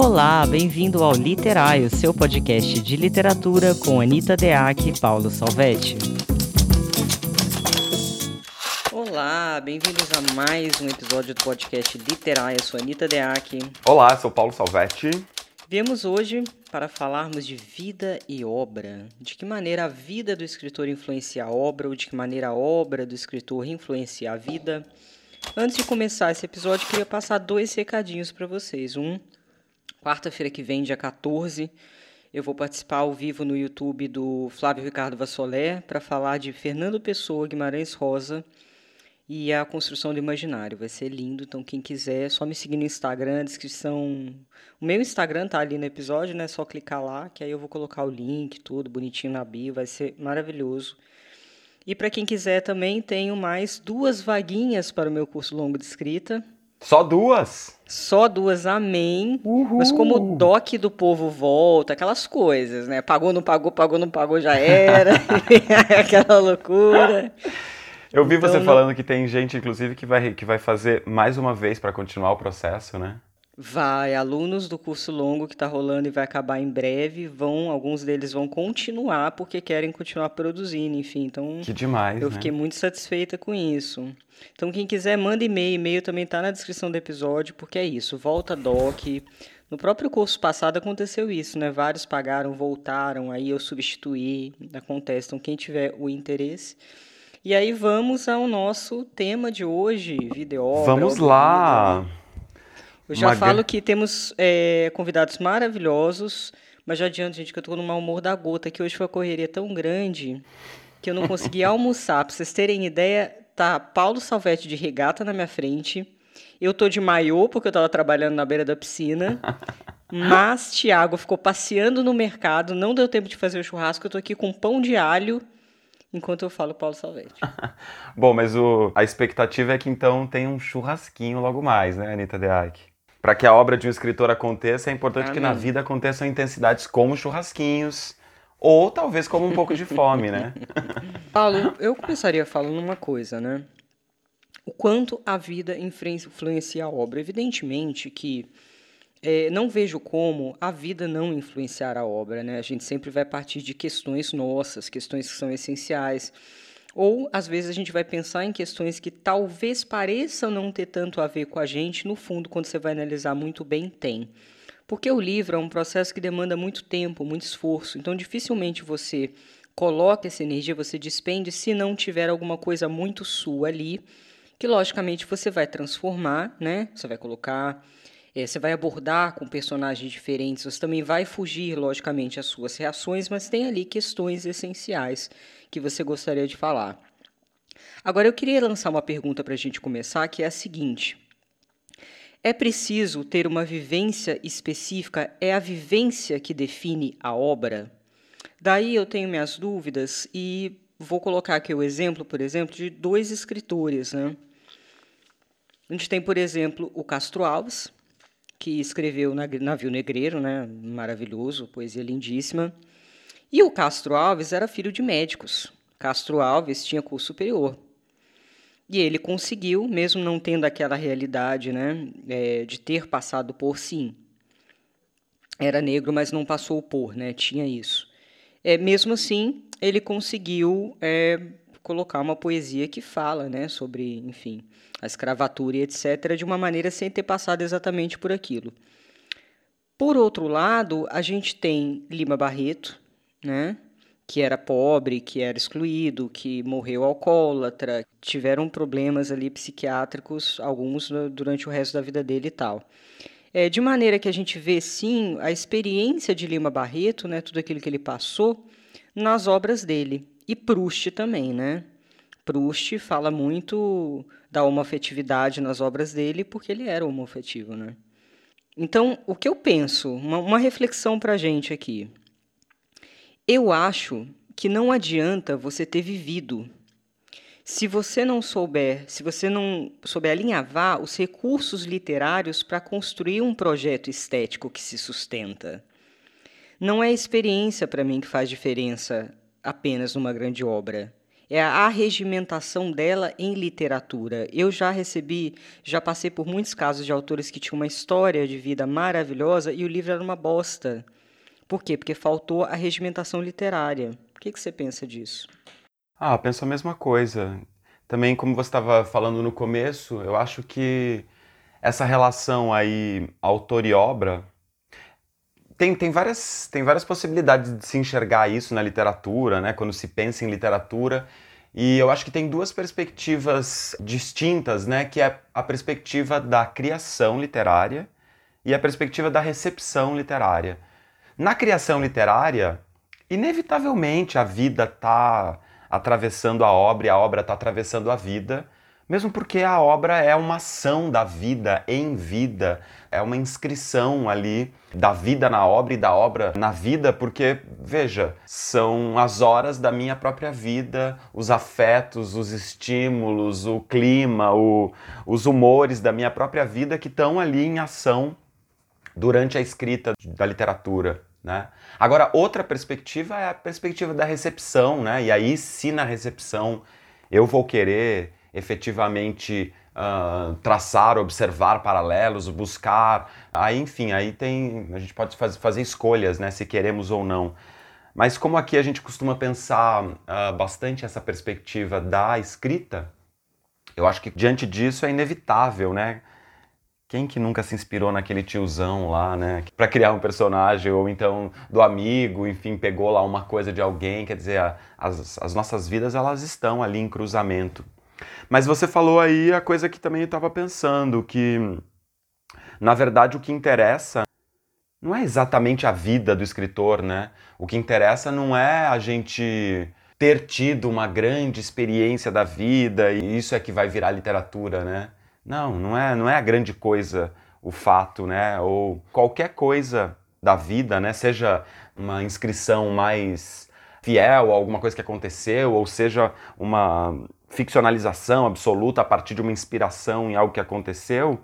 Olá, bem-vindo ao Literário, seu podcast de literatura com Anita Deac e Paulo Salvetti. Olá, bem-vindos a mais um episódio do podcast Literário. Eu sou Anita Deac. Olá, sou Paulo Salvetti. Viemos hoje para falarmos de vida e obra. De que maneira a vida do escritor influencia a obra, ou de que maneira a obra do escritor influencia a vida. Antes de começar esse episódio, queria passar dois recadinhos para vocês. Um, quarta-feira que vem, dia 14, eu vou participar ao vivo no YouTube do Flávio Ricardo Vassolé para falar de Fernando Pessoa, Guimarães Rosa e a construção do imaginário. Vai ser lindo, então quem quiser, só me seguir no Instagram, descrição. O meu Instagram tá ali no episódio, né? É só clicar lá, que aí eu vou colocar o link, tudo bonitinho na bio, vai ser maravilhoso. E para quem quiser também, tenho mais duas vaguinhas para o meu curso longo de escrita. Só duas? Só duas, amém. Uhul. Mas como o doc do povo volta, aquelas coisas, né? Pagou, não pagou, pagou, não pagou, já era. Aquela loucura. Eu vi então, você falando que tem gente, inclusive, que vai, que vai fazer mais uma vez para continuar o processo, né? Vai, alunos do curso longo que está rolando e vai acabar em breve, vão, alguns deles vão continuar porque querem continuar produzindo, enfim. Então, que demais. Eu né? fiquei muito satisfeita com isso. Então, quem quiser, manda e-mail. E-mail também está na descrição do episódio, porque é isso. Volta doc. No próprio curso passado aconteceu isso, né? Vários pagaram, voltaram, aí eu substituí. Acontece. Então, quem tiver o interesse. E aí vamos ao nosso tema de hoje, vídeo. Vamos lá! Eu já falo que temos é, convidados maravilhosos, mas já adianto, gente, que eu tô no mau humor da gota, que hoje foi uma correria tão grande que eu não consegui almoçar. Pra vocês terem ideia, tá Paulo Salvetti de regata na minha frente. Eu tô de maiô, porque eu tava trabalhando na beira da piscina. Mas Tiago ficou passeando no mercado, não deu tempo de fazer o churrasco. Eu tô aqui com pão de alho enquanto eu falo Paulo Salvetti. Bom, mas o, a expectativa é que então tenha um churrasquinho logo mais, né, Anitta Deac? Para que a obra de um escritor aconteça, é importante Amém. que na vida aconteçam intensidades como churrasquinhos, ou talvez como um pouco de fome, né? Paulo, eu começaria falando uma coisa, né? O quanto a vida influencia a obra. Evidentemente que é, não vejo como a vida não influenciar a obra. Né? A gente sempre vai partir de questões nossas, questões que são essenciais. Ou, às vezes, a gente vai pensar em questões que talvez pareçam não ter tanto a ver com a gente, no fundo, quando você vai analisar muito bem, tem. Porque o livro é um processo que demanda muito tempo, muito esforço. Então, dificilmente você coloca essa energia, você despende se não tiver alguma coisa muito sua ali, que logicamente você vai transformar, né? Você vai colocar é, você vai abordar com personagens diferentes, você também vai fugir, logicamente, as suas reações, mas tem ali questões essenciais que você gostaria de falar. Agora, eu queria lançar uma pergunta para a gente começar, que é a seguinte. É preciso ter uma vivência específica? É a vivência que define a obra? Daí eu tenho minhas dúvidas e vou colocar aqui o exemplo, por exemplo, de dois escritores. Né? A gente tem, por exemplo, o Castro Alves, que escreveu Navio Negreiro, né? maravilhoso, poesia lindíssima. E o Castro Alves era filho de médicos. Castro Alves tinha curso superior. E ele conseguiu, mesmo não tendo aquela realidade né, é, de ter passado por sim. Era negro, mas não passou por, né, tinha isso. É, mesmo assim, ele conseguiu é, colocar uma poesia que fala né, sobre, enfim, a escravatura e etc., de uma maneira sem ter passado exatamente por aquilo. Por outro lado, a gente tem Lima Barreto, né, que era pobre, que era excluído, que morreu alcoólatra, tiveram problemas ali psiquiátricos, alguns durante o resto da vida dele e tal. É, de maneira que a gente vê, sim, a experiência de Lima Barreto, né, tudo aquilo que ele passou, nas obras dele. E Proust também, né? Proust fala muito da homoafetividade nas obras dele porque ele era homoafetivo, né? Então, o que eu penso, uma, uma reflexão para a gente aqui. Eu acho que não adianta você ter vivido. Se você não souber, se você não souber alinhavar os recursos literários para construir um projeto estético que se sustenta. Não é a experiência para mim que faz diferença apenas numa grande obra é a arregimentação dela em literatura. Eu já recebi, já passei por muitos casos de autores que tinham uma história de vida maravilhosa e o livro era uma bosta. Por quê? Porque faltou a regimentação literária. O que, que você pensa disso? Ah, penso a mesma coisa. Também, como você estava falando no começo, eu acho que essa relação aí autor e obra tem, tem, várias, tem várias possibilidades de se enxergar isso na literatura, né? Quando se pensa em literatura. E eu acho que tem duas perspectivas distintas, né? Que é a perspectiva da criação literária e a perspectiva da recepção literária. Na criação literária, inevitavelmente a vida está atravessando a obra e a obra está atravessando a vida mesmo porque a obra é uma ação da vida em vida, é uma inscrição ali da vida na obra e da obra na vida, porque, veja, são as horas da minha própria vida, os afetos, os estímulos, o clima, o, os humores da minha própria vida que estão ali em ação durante a escrita da literatura. Né? Agora, outra perspectiva é a perspectiva da recepção, né? e aí, se na recepção eu vou querer efetivamente uh, traçar, observar paralelos, buscar. Aí, enfim, aí tem. A gente pode faz, fazer escolhas, né? Se queremos ou não. Mas como aqui a gente costuma pensar uh, bastante essa perspectiva da escrita, eu acho que diante disso é inevitável, né? Quem que nunca se inspirou naquele tiozão lá, né? Para criar um personagem, ou então do amigo, enfim, pegou lá uma coisa de alguém. Quer dizer, as, as nossas vidas elas estão ali em cruzamento. Mas você falou aí a coisa que também eu estava pensando, que na verdade o que interessa não é exatamente a vida do escritor, né? O que interessa não é a gente ter tido uma grande experiência da vida e isso é que vai virar literatura, né? Não, não é, não é a grande coisa o fato, né? Ou qualquer coisa da vida, né? Seja uma inscrição mais fiel a alguma coisa que aconteceu, ou seja uma ficcionalização absoluta a partir de uma inspiração em algo que aconteceu,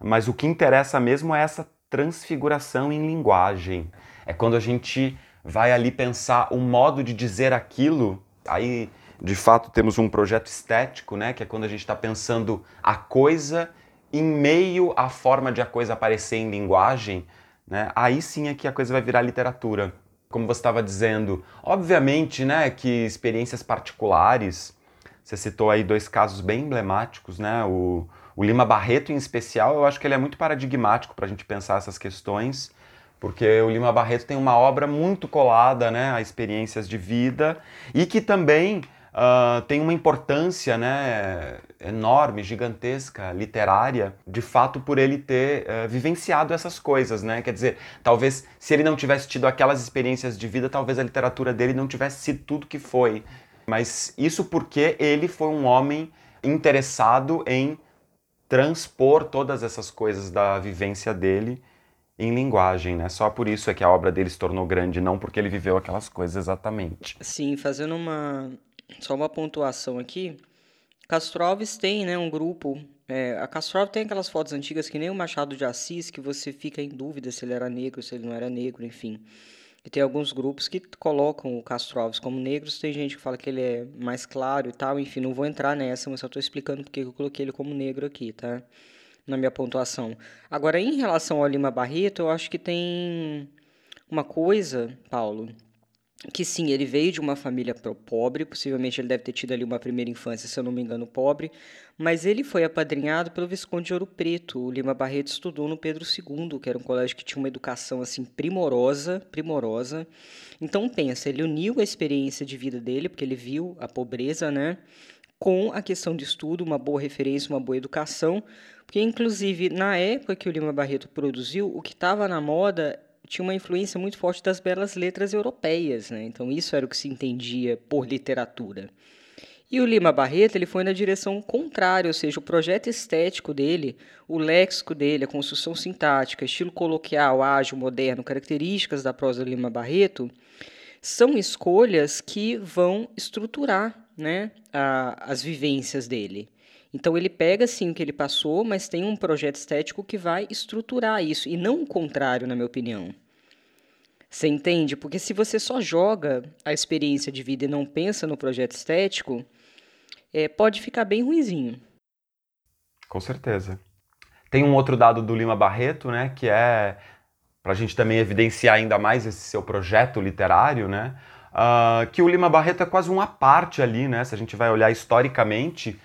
mas o que interessa mesmo é essa transfiguração em linguagem. É quando a gente vai ali pensar o modo de dizer aquilo. Aí, de fato, temos um projeto estético, né? Que é quando a gente está pensando a coisa em meio à forma de a coisa aparecer em linguagem, né? Aí sim é que a coisa vai virar literatura. Como você estava dizendo, obviamente, né, que experiências particulares você citou aí dois casos bem emblemáticos, né? O, o Lima Barreto, em especial, eu acho que ele é muito paradigmático para a gente pensar essas questões, porque o Lima Barreto tem uma obra muito colada né, a experiências de vida e que também uh, tem uma importância né, enorme, gigantesca, literária, de fato por ele ter uh, vivenciado essas coisas. Né? Quer dizer, talvez se ele não tivesse tido aquelas experiências de vida, talvez a literatura dele não tivesse sido tudo que foi. Mas isso porque ele foi um homem interessado em transpor todas essas coisas da vivência dele em linguagem, né? Só por isso é que a obra dele se tornou grande, não porque ele viveu aquelas coisas exatamente. Sim, fazendo uma só uma pontuação aqui, Castro Alves tem, né, um grupo. É, a Castro Alves tem aquelas fotos antigas que nem o Machado de Assis, que você fica em dúvida se ele era negro, se ele não era negro, enfim. E tem alguns grupos que colocam o Castro Alves como negros, tem gente que fala que ele é mais claro e tal, enfim, não vou entrar nessa, mas só estou explicando porque eu coloquei ele como negro aqui, tá? Na minha pontuação. Agora, em relação ao Lima Barreto, eu acho que tem uma coisa, Paulo, que sim, ele veio de uma família pobre, possivelmente ele deve ter tido ali uma primeira infância, se eu não me engano, pobre, mas ele foi apadrinhado pelo Visconde de Ouro Preto. O Lima Barreto estudou no Pedro II, que era um colégio que tinha uma educação assim primorosa, primorosa. Então pensa, ele uniu a experiência de vida dele, porque ele viu a pobreza, né, com a questão de estudo, uma boa referência, uma boa educação, porque inclusive na época que o Lima Barreto produziu, o que estava na moda tinha uma influência muito forte das belas letras europeias, né? Então isso era o que se entendia por literatura. E o Lima Barreto ele foi na direção contrária, ou seja, o projeto estético dele, o léxico dele, a construção sintática, estilo coloquial, ágil, moderno, características da prosa do Lima Barreto, são escolhas que vão estruturar né, a, as vivências dele. Então ele pega sim o que ele passou, mas tem um projeto estético que vai estruturar isso, e não o contrário, na minha opinião. Você entende? Porque se você só joga a experiência de vida e não pensa no projeto estético, é, pode ficar bem ruizinho. Com certeza. Tem um outro dado do Lima Barreto, né, que é para a gente também evidenciar ainda mais esse seu projeto literário, né, uh, que o Lima Barreto é quase uma parte ali, né, se a gente vai olhar historicamente,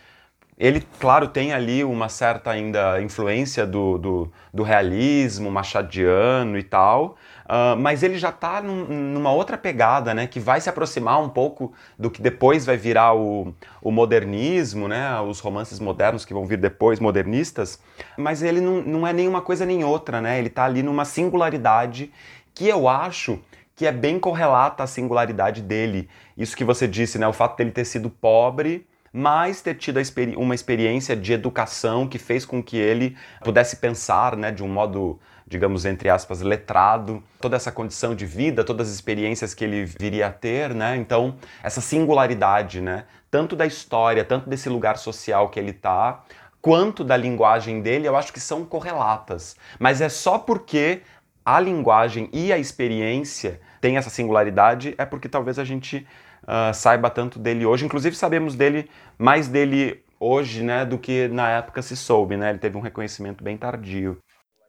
ele, claro, tem ali uma certa ainda influência do, do, do realismo machadiano e tal, uh, mas ele já está num, numa outra pegada, né, que vai se aproximar um pouco do que depois vai virar o, o modernismo, né, os romances modernos que vão vir depois, modernistas, mas ele não, não é nenhuma coisa nem outra, né, ele está ali numa singularidade que eu acho que é bem correlata à singularidade dele. Isso que você disse, né, o fato dele ter sido pobre mas ter tido experi uma experiência de educação que fez com que ele pudesse pensar né, de um modo, digamos, entre aspas, letrado, toda essa condição de vida, todas as experiências que ele viria a ter, né? Então, essa singularidade, né? Tanto da história, tanto desse lugar social que ele está, quanto da linguagem dele, eu acho que são correlatas. Mas é só porque a linguagem e a experiência têm essa singularidade, é porque talvez a gente uh, saiba tanto dele hoje. Inclusive sabemos dele mais dele hoje, né, do que na época se soube, né? Ele teve um reconhecimento bem tardio.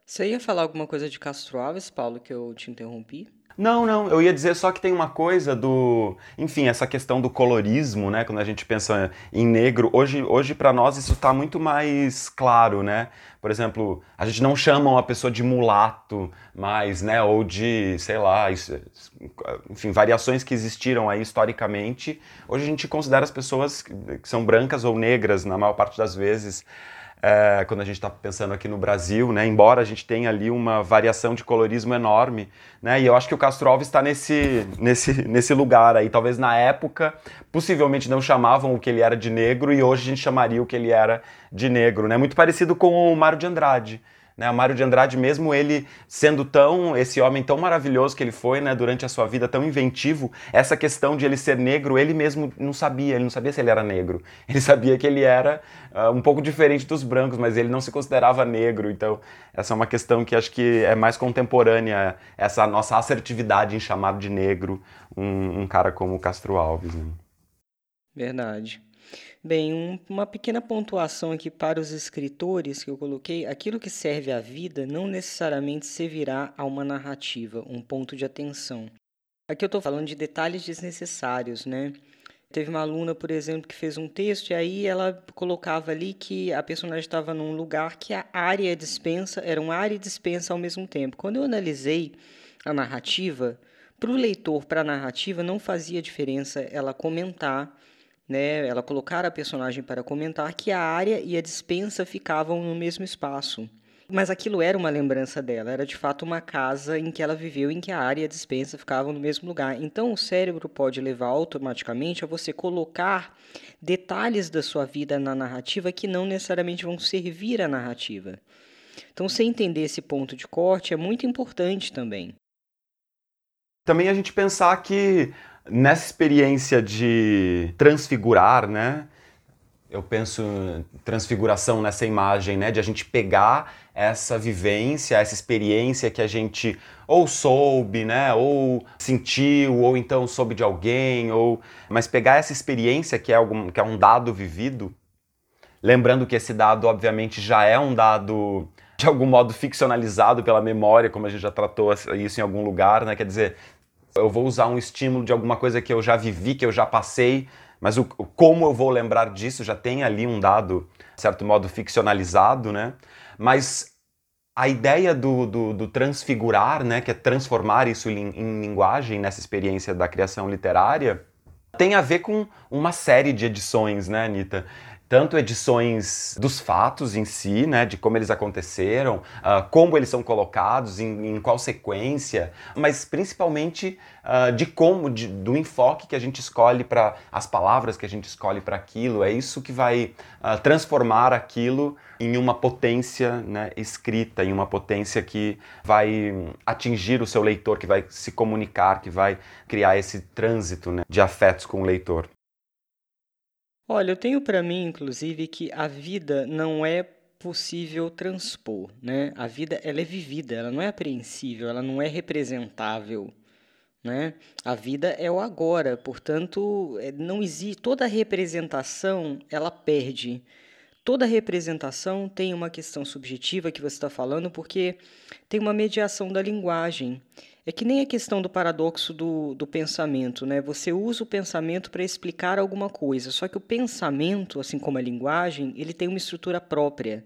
Você ia falar alguma coisa de Castro Alves, Paulo, que eu te interrompi? Não, não, eu ia dizer só que tem uma coisa do, enfim, essa questão do colorismo, né, quando a gente pensa em negro, hoje, hoje para nós isso está muito mais claro, né? Por exemplo, a gente não chama uma pessoa de mulato mais, né, ou de, sei lá, enfim, variações que existiram aí historicamente. Hoje a gente considera as pessoas que são brancas ou negras na maior parte das vezes é, quando a gente está pensando aqui no Brasil, né? Embora a gente tenha ali uma variação de colorismo enorme, né? E eu acho que o Castro Alves está nesse, nesse, nesse lugar aí. Talvez na época, possivelmente não chamavam o que ele era de negro e hoje a gente chamaria o que ele era de negro, né? Muito parecido com o Mário de Andrade. Né, o Mário de Andrade, mesmo ele sendo tão esse homem tão maravilhoso que ele foi, né, durante a sua vida tão inventivo, essa questão de ele ser negro, ele mesmo não sabia, ele não sabia se ele era negro. Ele sabia que ele era uh, um pouco diferente dos brancos, mas ele não se considerava negro. Então, essa é uma questão que acho que é mais contemporânea, essa nossa assertividade em chamar de negro um, um cara como Castro Alves. Né? Verdade. Bem, um, uma pequena pontuação aqui para os escritores que eu coloquei. Aquilo que serve à vida não necessariamente servirá a uma narrativa, um ponto de atenção. Aqui eu estou falando de detalhes desnecessários, né? Teve uma aluna, por exemplo, que fez um texto e aí ela colocava ali que a personagem estava num lugar que a área a dispensa eram área e dispensa ao mesmo tempo. Quando eu analisei a narrativa, para o leitor, para a narrativa, não fazia diferença ela comentar né, ela colocar a personagem para comentar que a área e a dispensa ficavam no mesmo espaço. Mas aquilo era uma lembrança dela, era de fato uma casa em que ela viveu, em que a área e a dispensa ficavam no mesmo lugar. Então o cérebro pode levar automaticamente a você colocar detalhes da sua vida na narrativa que não necessariamente vão servir à narrativa. Então, você entender esse ponto de corte é muito importante também. Também a gente pensar que Nessa experiência de transfigurar, né? Eu penso transfiguração nessa imagem, né? De a gente pegar essa vivência, essa experiência que a gente ou soube, né? Ou sentiu, ou então soube de alguém, ou mas pegar essa experiência que é algum, que é um dado vivido, lembrando que esse dado obviamente já é um dado de algum modo ficcionalizado pela memória, como a gente já tratou isso em algum lugar, né? Quer dizer, eu vou usar um estímulo de alguma coisa que eu já vivi, que eu já passei, mas o, como eu vou lembrar disso já tem ali um dado, de certo modo, ficcionalizado, né? Mas a ideia do, do, do transfigurar, né, que é transformar isso em, em linguagem nessa experiência da criação literária, tem a ver com uma série de edições, né, Anitta? Tanto edições dos fatos em si, né, de como eles aconteceram, uh, como eles são colocados, em, em qual sequência, mas principalmente uh, de como, de, do enfoque que a gente escolhe para as palavras que a gente escolhe para aquilo. É isso que vai uh, transformar aquilo em uma potência né, escrita, em uma potência que vai atingir o seu leitor, que vai se comunicar, que vai criar esse trânsito né, de afetos com o leitor. Olha, eu tenho para mim, inclusive, que a vida não é possível transpor, né? A vida ela é vivida, ela não é apreensível, ela não é representável. Né? A vida é o agora, portanto, é, não existe toda representação, ela perde. Toda representação tem uma questão subjetiva que você está falando, porque tem uma mediação da linguagem. É que nem a questão do paradoxo do, do pensamento, né? Você usa o pensamento para explicar alguma coisa, só que o pensamento, assim como a linguagem, ele tem uma estrutura própria.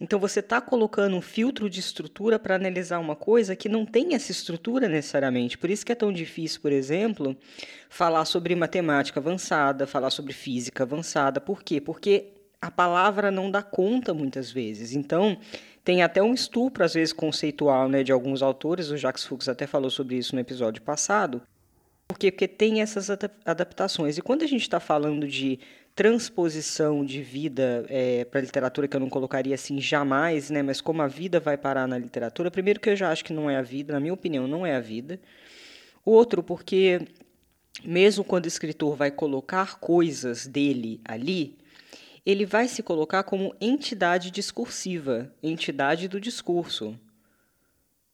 Então você está colocando um filtro de estrutura para analisar uma coisa que não tem essa estrutura necessariamente. Por isso que é tão difícil, por exemplo, falar sobre matemática avançada, falar sobre física avançada. Por quê? Porque a palavra não dá conta muitas vezes. Então, tem até um estupro, às vezes, conceitual né, de alguns autores, o Jacques Fuchs até falou sobre isso no episódio passado. Por quê? Porque tem essas adaptações. E quando a gente está falando de transposição de vida é, para a literatura, que eu não colocaria assim jamais, né, mas como a vida vai parar na literatura, primeiro que eu já acho que não é a vida, na minha opinião, não é a vida. Outro, porque mesmo quando o escritor vai colocar coisas dele ali, ele vai se colocar como entidade discursiva, entidade do discurso,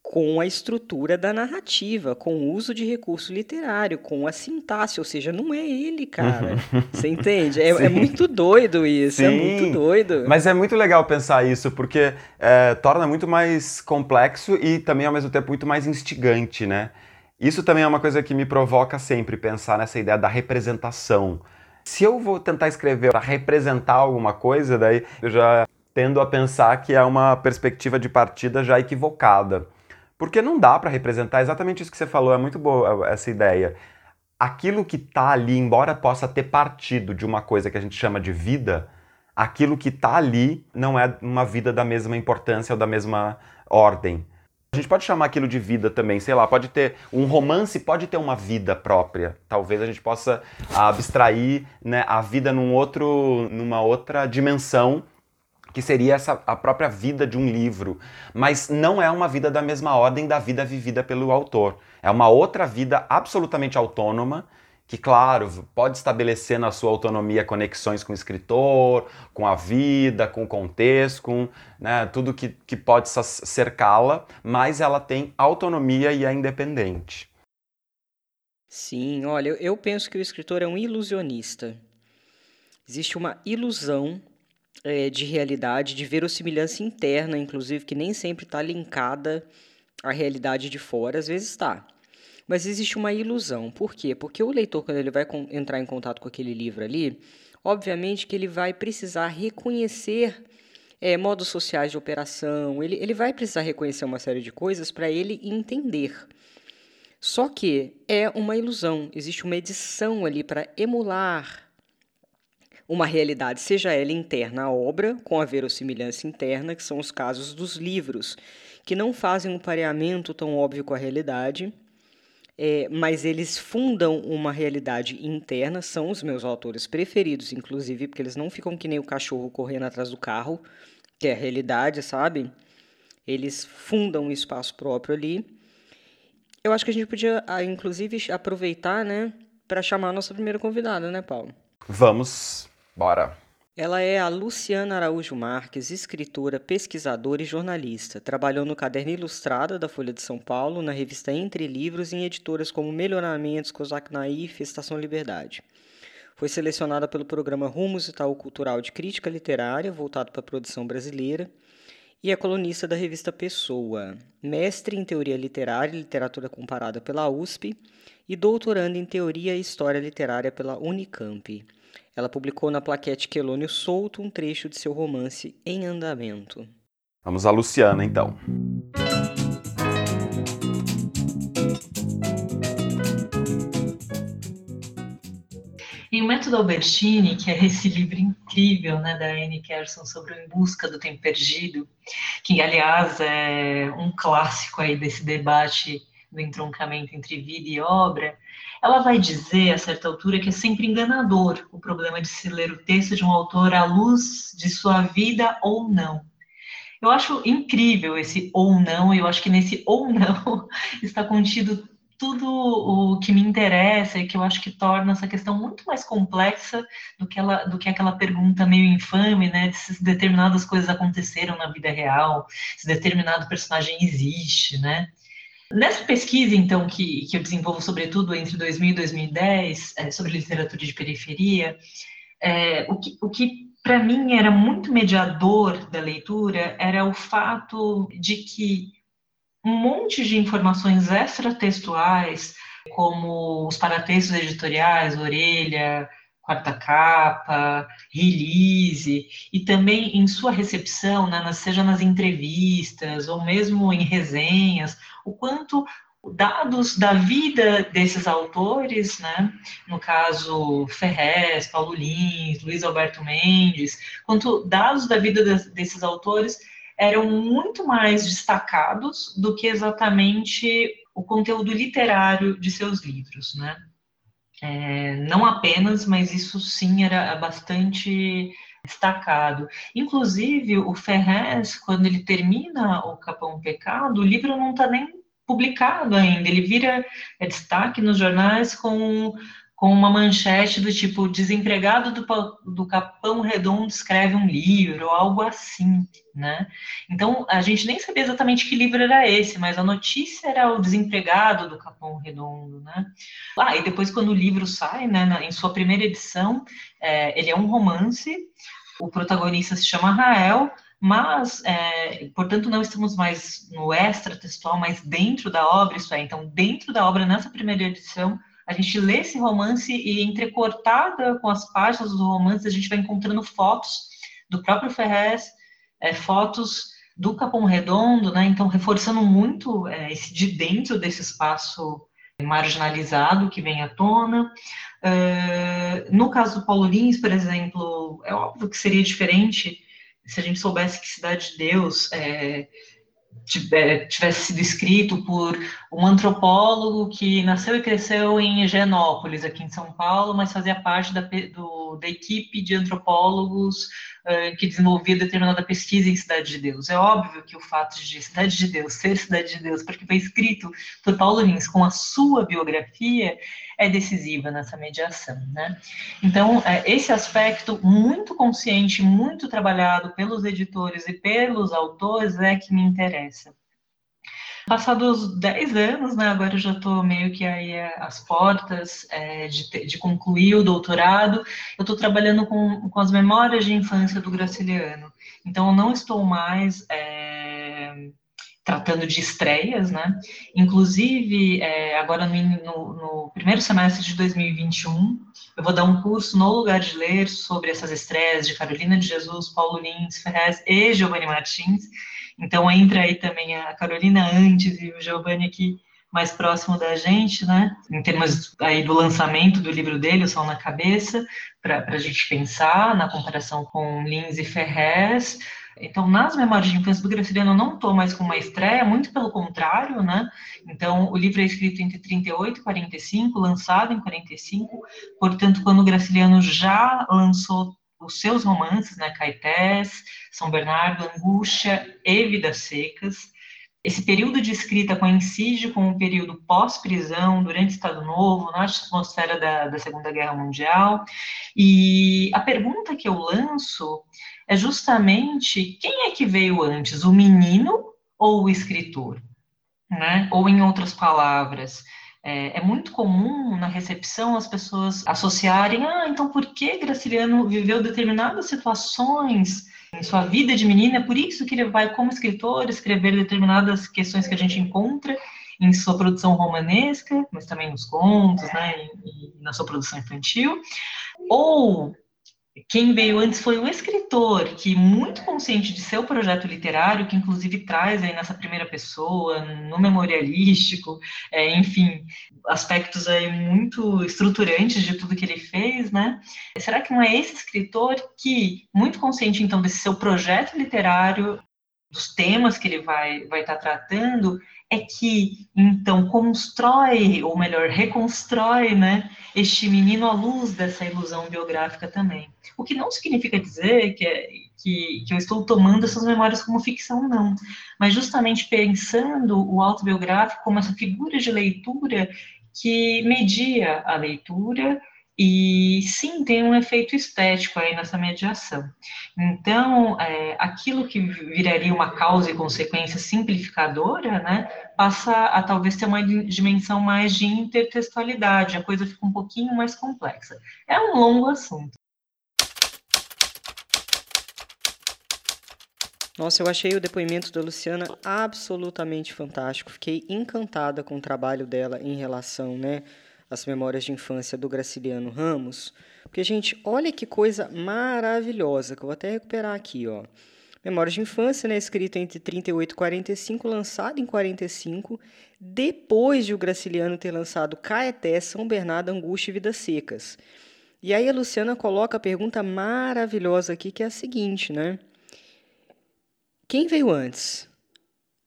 com a estrutura da narrativa, com o uso de recurso literário, com a sintaxe, ou seja, não é ele, cara. Você entende? É, é, muito doido isso, é Sim, é muito doido. Mas é muito legal pensar isso, porque é, torna muito mais complexo e também, ao mesmo tempo, muito mais instigante, né? Isso também é uma coisa que me provoca sempre, pensar nessa ideia da representação. Se eu vou tentar escrever para representar alguma coisa, daí eu já tendo a pensar que é uma perspectiva de partida já equivocada. Porque não dá para representar exatamente isso que você falou, é muito boa essa ideia. Aquilo que está ali, embora possa ter partido de uma coisa que a gente chama de vida, aquilo que está ali não é uma vida da mesma importância ou da mesma ordem. A gente pode chamar aquilo de vida também, sei lá, pode ter um romance, pode ter uma vida própria. Talvez a gente possa abstrair né, a vida num outro, numa outra dimensão que seria essa, a própria vida de um livro, mas não é uma vida da mesma ordem da vida vivida pelo autor. É uma outra vida absolutamente autônoma que, claro, pode estabelecer na sua autonomia conexões com o escritor, com a vida, com o contexto, com né, tudo que, que pode cercá-la, mas ela tem autonomia e é independente. Sim, olha, eu penso que o escritor é um ilusionista. Existe uma ilusão é, de realidade, de verossimilhança interna, inclusive, que nem sempre está linkada à realidade de fora, às vezes está. Mas existe uma ilusão. Por quê? Porque o leitor, quando ele vai entrar em contato com aquele livro ali, obviamente que ele vai precisar reconhecer é, modos sociais de operação, ele, ele vai precisar reconhecer uma série de coisas para ele entender. Só que é uma ilusão, existe uma edição ali para emular uma realidade, seja ela interna à obra, com a verossimilhança interna, que são os casos dos livros, que não fazem um pareamento tão óbvio com a realidade, é, mas eles fundam uma realidade interna, são os meus autores preferidos, inclusive, porque eles não ficam que nem o cachorro correndo atrás do carro, que é a realidade, sabe? Eles fundam um espaço próprio ali. Eu acho que a gente podia, ah, inclusive, aproveitar, né, para chamar a nossa primeira convidada, né, Paulo? Vamos, bora! Ela é a Luciana Araújo Marques, escritora, pesquisadora e jornalista. Trabalhou no Caderno Ilustrada da Folha de São Paulo, na revista Entre Livros e em editoras como Melhoramentos, Cosac Naif e Estação Liberdade. Foi selecionada pelo programa Rumos Itaú Cultural de Crítica Literária, voltado para a produção brasileira, e é colunista da revista Pessoa, mestre em Teoria Literária e Literatura Comparada pela USP e doutorando em Teoria e História Literária pela Unicamp. Ela publicou na plaquete Quelônio Solto um trecho de seu romance Em Andamento. Vamos a Luciana, então. Em O Método Albertini, que é esse livro incrível né, da Anne Kerson sobre o Em Busca do Tempo Perdido, que, aliás, é um clássico aí desse debate do entroncamento entre vida e obra, ela vai dizer, a certa altura, que é sempre enganador o problema de se ler o texto de um autor à luz de sua vida ou não. Eu acho incrível esse ou não, eu acho que nesse ou não está contido tudo o que me interessa e que eu acho que torna essa questão muito mais complexa do que, ela, do que aquela pergunta meio infame, né, de se determinadas coisas aconteceram na vida real, se determinado personagem existe, né? Nessa pesquisa, então, que, que eu desenvolvo, sobretudo entre 2000 e 2010, é, sobre literatura de periferia, é, o que, o que para mim era muito mediador da leitura era o fato de que um monte de informações extratextuais, como os paratextos editoriais, Orelha, Quarta Capa, Release, e também em sua recepção, né, seja nas entrevistas ou mesmo em resenhas, o quanto dados da vida desses autores, né, no caso Ferrez, Paulo Lins, Luiz Alberto Mendes, quanto dados da vida desses autores eram muito mais destacados do que exatamente o conteúdo literário de seus livros, né? É, não apenas, mas isso sim era bastante destacado. Inclusive, o Ferrez, quando ele termina o Capão Pecado, o livro não está nem publicado ainda, ele vira é, destaque nos jornais com com uma manchete do tipo desempregado do, do Capão Redondo escreve um livro, ou algo assim, né? Então, a gente nem sabia exatamente que livro era esse, mas a notícia era o desempregado do Capão Redondo, né? Ah, e depois quando o livro sai, né, na, em sua primeira edição, é, ele é um romance, o protagonista se chama Rael, mas, é, portanto, não estamos mais no extra textual, mas dentro da obra, isso é, então, dentro da obra, nessa primeira edição, a gente lê esse romance e entrecortada com as páginas do romance, a gente vai encontrando fotos do próprio Ferrez, é, fotos do Capão Redondo, né? Então, reforçando muito é, esse de dentro desse espaço marginalizado que vem à tona. Uh, no caso do Paulo Lins, por exemplo, é óbvio que seria diferente se a gente soubesse que Cidade de Deus é, tivesse sido escrito por um antropólogo que nasceu e cresceu em Higienópolis, aqui em São Paulo, mas fazia parte da, do, da equipe de antropólogos uh, que desenvolvia determinada pesquisa em Cidade de Deus. É óbvio que o fato de Cidade de Deus ser Cidade de Deus, porque foi escrito por Paulo Lins com a sua biografia, é decisiva nessa mediação, né? Então, é, esse aspecto muito consciente, muito trabalhado pelos editores e pelos autores é que me interessa. Passados 10 anos, né, agora eu já estou meio que aí às portas é, de, de, concluir o doutorado, eu estou trabalhando com, com as memórias de infância do Graciliano. Então, eu não estou mais é, tratando de estreias, né? Inclusive, é, agora no, no, no, primeiro semestre de 2021, eu vou dar um curso no Lugar de Ler sobre essas estreias de Carolina de Jesus, Paulo Lins, Ferrez e Giovanni Martins. Então, entra aí também a Carolina antes e o Giovanni aqui mais próximo da gente, né? Em termos aí do lançamento do livro dele, O Sol na Cabeça, para a gente pensar na comparação com Lins e Ferrez, então, nas memórias de infância do Graciliano, eu não estou mais com uma estreia, muito pelo contrário, né? Então, o livro é escrito entre 38 e 45, lançado em 45, portanto, quando o Graciliano já lançou os seus romances, né? Caetés, São Bernardo, Angústia e Vidas Secas. Esse período de escrita coincide com um período pós-prisão, durante o Estado Novo, na atmosfera da, da Segunda Guerra Mundial. E a pergunta que eu lanço é justamente quem é que veio antes, o menino ou o escritor? Né? Ou, em outras palavras, é, é, muito comum na recepção as pessoas associarem, ah, então por que Graciliano viveu determinadas situações em sua vida de menina, é por isso que ele vai, como escritor, escrever determinadas questões que a gente encontra em sua produção romanesca, mas também nos contos, né, e, e na sua produção infantil, ou quem veio antes foi um escritor que, muito consciente de seu projeto literário, que inclusive traz aí nessa primeira pessoa, no memorialístico, é, enfim, aspectos aí muito estruturantes de tudo que ele fez, né? Será que não é esse escritor que, muito consciente então desse seu projeto literário, dos temas que ele vai vai estar tá tratando, é que então constrói, ou melhor, reconstrói, né, este menino à luz dessa ilusão biográfica também. O que não significa dizer que, é, que, que eu estou tomando essas memórias como ficção, não. Mas justamente pensando o autobiográfico como essa figura de leitura que media a leitura E sim, tem um efeito estético aí nessa mediação. Então, é, aquilo que viraria uma causa e consequência simplificadora, né, passa a talvez ter uma dimensão mais de intertextualidade, a coisa fica um pouquinho mais complexa. É um longo assunto. Nossa, eu achei o depoimento da Luciana absolutamente fantástico. Fiquei encantada com o trabalho dela em relação, né, as Memórias de Infância do Graciliano Ramos. Porque, gente, olha que coisa maravilhosa, que eu vou até recuperar aqui, ó. Memórias de Infância, né, escrito entre 38 e 45, lançado em 45, depois de o Graciliano ter lançado Caeté, São Bernardo, Angústia e Vidas Secas. E aí a Luciana coloca a pergunta maravilhosa aqui, que é a seguinte, né? Quem veio antes?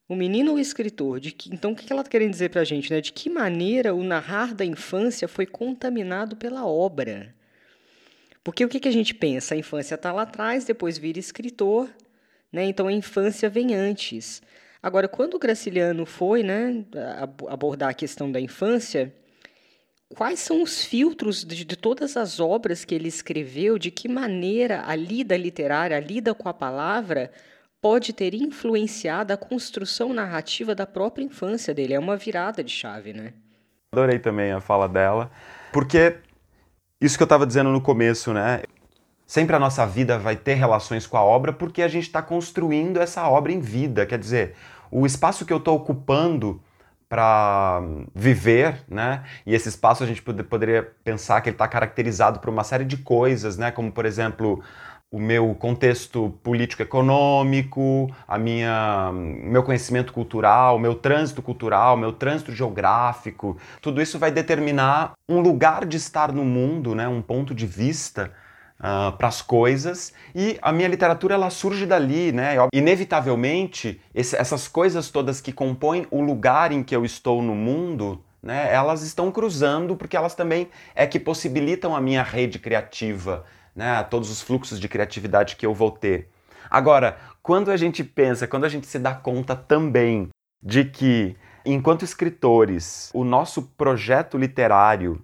O menino ou o escritor? De que, então, o que ela está querendo dizer para a gente? Né? De que maneira o narrar da infância foi contaminado pela obra? Porque o que, que a gente pensa? A infância está lá atrás, depois vira escritor, né? então a infância vem antes. Agora, quando o Graciliano foi né, abordar a questão da infância, quais são os filtros de, de, todas as obras que ele escreveu, de que maneira a lida literária, a lida com a palavra, pode ter influenciado a construção narrativa da própria infância dele. É uma virada de chave, né? Adorei também a fala dela, porque isso que eu estava dizendo no começo, né? Sempre a nossa vida vai ter relações com a obra porque a gente está construindo essa obra em vida. Quer dizer, o espaço que eu estou ocupando para viver, né? E esse espaço a gente poderia pensar que ele está caracterizado por uma série de coisas, né? Como por exemplo o meu contexto político-econômico, a minha meu conhecimento cultural, meu trânsito cultural, meu trânsito geográfico, tudo isso vai determinar um lugar de estar no mundo, né, um ponto de vista uh, para as coisas e a minha literatura ela surge dali, né? Inevitavelmente esse, essas coisas todas que compõem o lugar em que eu estou no mundo né, elas estão cruzando porque elas também é que possibilitam a minha rede criativa, né, todos os fluxos de criatividade que eu vou ter. Agora, quando a gente pensa, quando a gente se dá conta também de que, enquanto escritores, o nosso projeto literário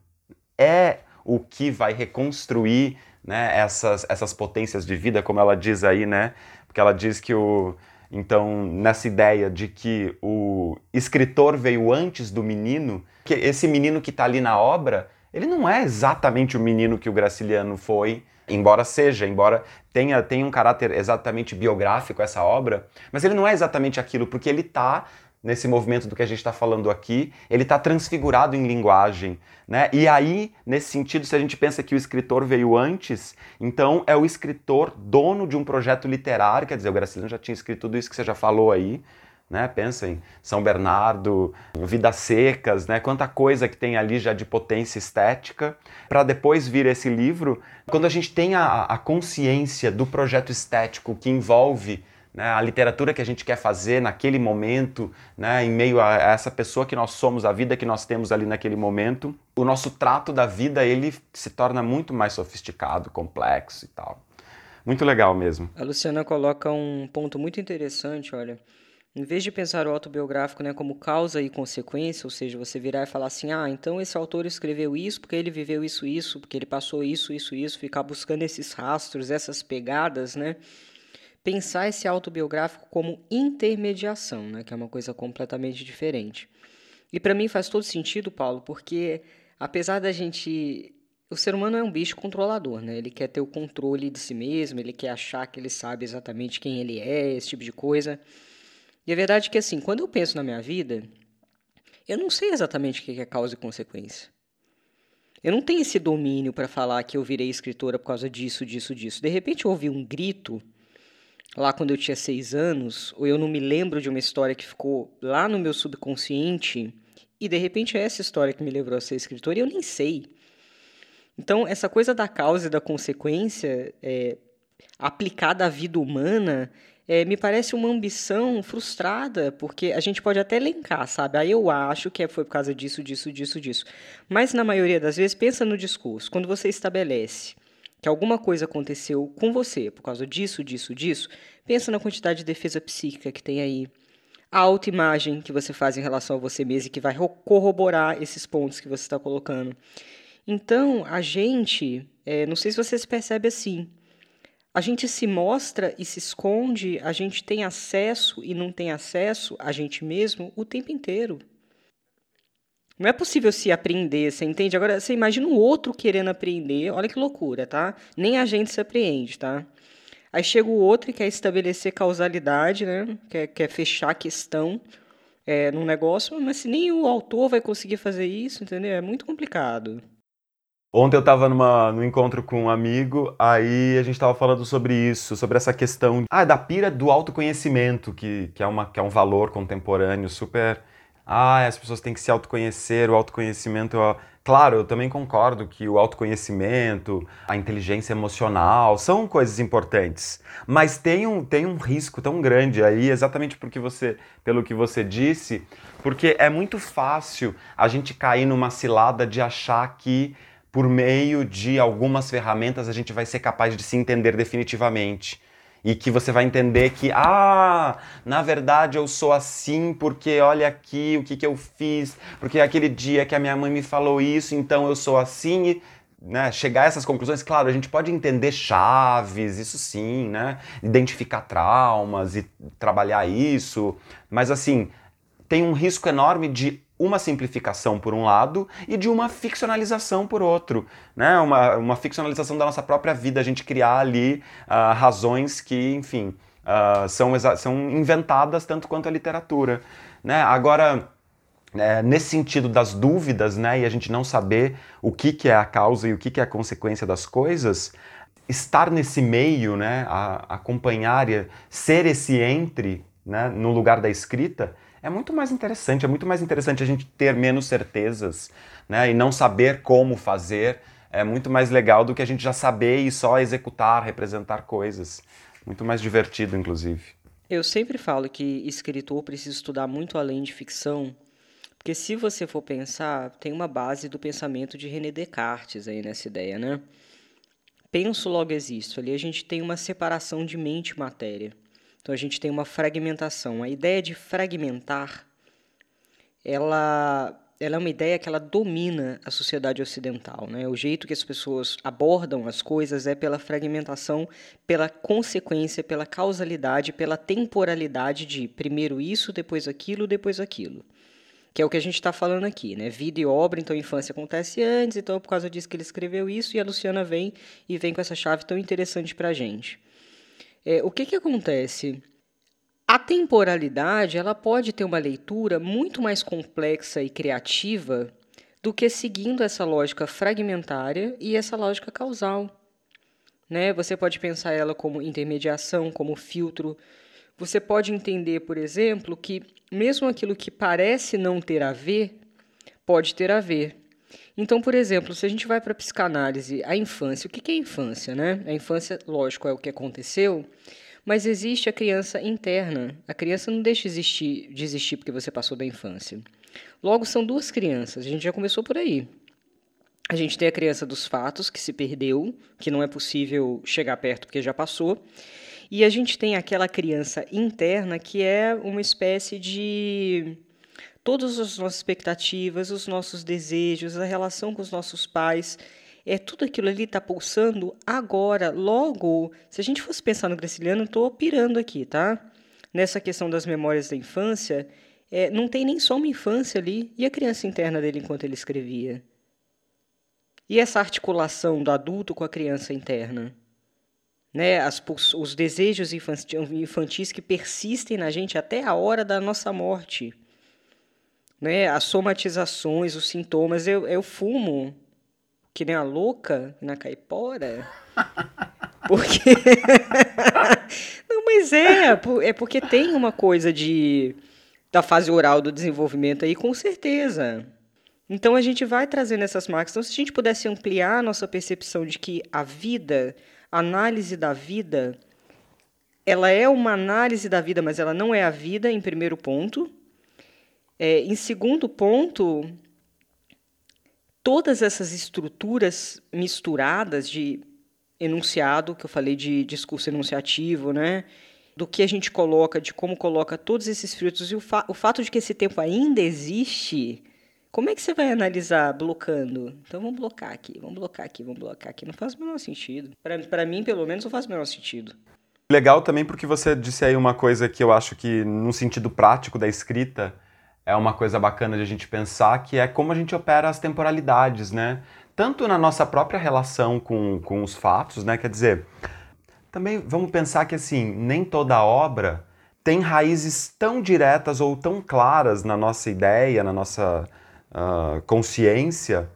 é o que vai reconstruir né, essas, essas potências de vida, como ela diz aí, né? Porque ela diz que o. Então, nessa ideia de que o escritor veio antes do menino, que esse menino que está ali na obra, ele não é exatamente o menino que o Graciliano foi embora seja, embora tenha, tenha um caráter exatamente biográfico essa obra, mas ele não é exatamente aquilo, porque ele está nesse movimento do que a gente está falando aqui, ele está transfigurado em linguagem, né? E aí, nesse sentido, se a gente pensa que o escritor veio antes, então é o escritor dono de um projeto literário, quer dizer, o Graciliano já tinha escrito tudo isso que você já falou aí, né? Pensa em São Bernardo, Vidas Secas, né? Quanta coisa que tem ali já de potência estética, para depois vir esse livro. Quando a gente tem a, a consciência do projeto estético que envolve né, a literatura que a gente quer fazer naquele momento, né, em meio a essa pessoa que nós somos, a vida que nós temos ali naquele momento, o nosso trato da vida ele se torna muito mais sofisticado, complexo e tal. Muito legal mesmo. A Luciana coloca um ponto muito interessante, olha. Em vez de pensar o autobiográfico né, como causa e consequência, ou seja, você virar e falar assim, ah, então esse autor escreveu isso porque ele viveu isso, isso, porque ele passou isso, isso, isso, ficar buscando esses rastros, essas pegadas, né? Pensar esse autobiográfico como intermediação, né, que é uma coisa completamente diferente. E para mim faz todo sentido, Paulo, porque apesar da gente o ser humano é um bicho controlador, né? Ele quer ter o controle de si mesmo, ele quer achar que ele sabe exatamente quem ele é, esse tipo de coisa. E a verdade é que, assim, quando eu penso na minha vida, eu não sei exatamente o que é causa e consequência. Eu não tenho esse domínio para falar que eu virei escritora por causa disso, disso, disso. De repente eu ouvi um grito lá quando eu tinha seis anos, ou eu não me lembro de uma história que ficou lá no meu subconsciente, e de repente é essa história que me levou a ser escritora e eu nem sei. Então, essa coisa da causa e da consequência é, aplicada à vida humana é, me parece uma ambição frustrada, porque a gente pode até elencar, sabe? Aí eu acho que foi por causa disso, disso, disso, disso. Mas na maioria das vezes, pensa no discurso. Quando você estabelece que alguma coisa aconteceu com você por causa disso, disso, disso, pensa na quantidade de defesa psíquica que tem aí. A autoimagem que você faz em relação a você mesmo e que vai corroborar esses pontos que você está colocando. Então, a gente, é, não sei se você se percebe assim, a gente se mostra e se esconde, a gente tem acesso e não tem acesso a gente mesmo o tempo inteiro. Não é possível se apreender, você entende? Agora, você imagina um outro querendo aprender, olha que loucura, tá? Nem a gente se apreende, tá? Aí chega o outro e quer estabelecer causalidade, né? Quer, quer fechar a questão é, num negócio, mas se nem o autor vai conseguir fazer isso, entendeu? É muito complicado. Ontem eu estava num encontro com um amigo, aí a gente estava falando sobre isso, sobre essa questão ah, da pira do autoconhecimento, que, que, é uma, que é um valor contemporâneo super. Ah, as pessoas têm que se autoconhecer, o autoconhecimento. Claro, eu também concordo que o autoconhecimento, a inteligência emocional são coisas importantes, mas tem um, tem um risco tão grande aí, exatamente porque você, pelo que você disse, porque é muito fácil a gente cair numa cilada de achar que por meio de algumas ferramentas a gente vai ser capaz de se entender definitivamente. E que você vai entender que, ah, na verdade eu sou assim porque olha aqui o que, que eu fiz, porque aquele dia que a minha mãe me falou isso, então eu sou assim. E, né, chegar a essas conclusões, claro, a gente pode entender chaves, isso sim, né? Identificar traumas e trabalhar isso, mas assim, tem um risco enorme de uma simplificação por um lado e de uma ficcionalização por outro, né? Uma, uma ficcionalização da nossa própria vida, a gente criar ali uh, razões que, enfim, uh, são, são inventadas tanto quanto a literatura, né? Agora, é, nesse sentido das dúvidas, né, e a gente não saber o que, que é a causa e o que, que é a consequência das coisas, estar nesse meio, né, a, acompanhar, ser esse entre, né, no lugar da escrita, é muito mais interessante, é muito mais interessante a gente ter menos certezas, né? E não saber como fazer. É muito mais legal do que a gente já saber e só executar, representar coisas. Muito mais divertido, inclusive. Eu sempre falo que escritor precisa estudar muito além de ficção, porque se você for pensar, tem uma base do pensamento de René Descartes aí nessa ideia, né? Penso, logo existo. Ali a gente tem uma separação de mente e matéria. Então a gente tem uma fragmentação. A ideia de fragmentar, ela, ela é uma ideia que ela domina a sociedade ocidental. Né? O jeito que as pessoas abordam as coisas é pela fragmentação, pela consequência, pela causalidade, pela temporalidade de primeiro isso, depois aquilo, depois aquilo. Que é o que a gente está falando aqui, né? Vida e obra, então infância acontece antes, então é por causa disso que ele escreveu isso, e a Luciana vem e vem com essa chave tão interessante para a gente. É, o que, que acontece? A temporalidade ela pode ter uma leitura muito mais complexa e criativa do que seguindo essa lógica fragmentária e essa lógica causal. Né? Você pode pensar ela como intermediação, como filtro. Você pode entender, por exemplo, que mesmo aquilo que parece não ter a ver, pode ter a ver. Então, por exemplo, se a gente vai para a psicanálise, a infância, o que é infância, né? A infância, lógico, é o que aconteceu, mas existe a criança interna. A criança não deixa de existir, de existir porque você passou da infância. Logo, são duas crianças, a gente já começou por aí. A gente tem a criança dos fatos, que se perdeu, que não é possível chegar perto porque já passou. E a gente tem aquela criança interna que é uma espécie de todas as nossas expectativas, os nossos desejos, a relação com os nossos pais. É, tudo aquilo ali está pulsando agora, logo. Se a gente fosse pensar no Graciliano, estou pirando aqui, tá? Nessa questão das memórias da infância, é, não tem nem só uma infância ali. E a criança interna dele enquanto ele escrevia? E essa articulação do adulto com a criança interna? Né, as, os desejos infantis que persistem na gente até a hora da nossa morte né, as somatizações, os sintomas. Eu, eu fumo que nem a louca na caipora. Porque. Não, mas é, é porque tem uma coisa de da fase oral do desenvolvimento aí, com certeza. Então a gente vai trazendo essas marcas. Então, se a gente pudesse ampliar a nossa percepção de que a vida, a análise da vida, ela é uma análise da vida, mas ela não é a vida, em primeiro ponto. É, em segundo ponto, todas essas estruturas misturadas de enunciado, que eu falei de discurso enunciativo, né? do que a gente coloca, de como coloca todos esses frutos, e o, fa o fato de que esse tempo ainda existe, Como é que você vai analisar blocando? Então vamos blocar aqui, vamos blocar aqui, vamos blocar aqui. Não faz o menor sentido. Para mim, pelo menos, não faz o menor sentido. Legal também porque você disse aí uma coisa que eu acho que, no sentido prático da escrita, é uma coisa bacana de a gente pensar, que é como a gente opera as temporalidades, né? Tanto na nossa própria relação com, com os fatos, né? Quer dizer, também vamos pensar que, assim, nem toda obra tem raízes tão diretas ou tão claras na nossa ideia, na nossa uh, consciência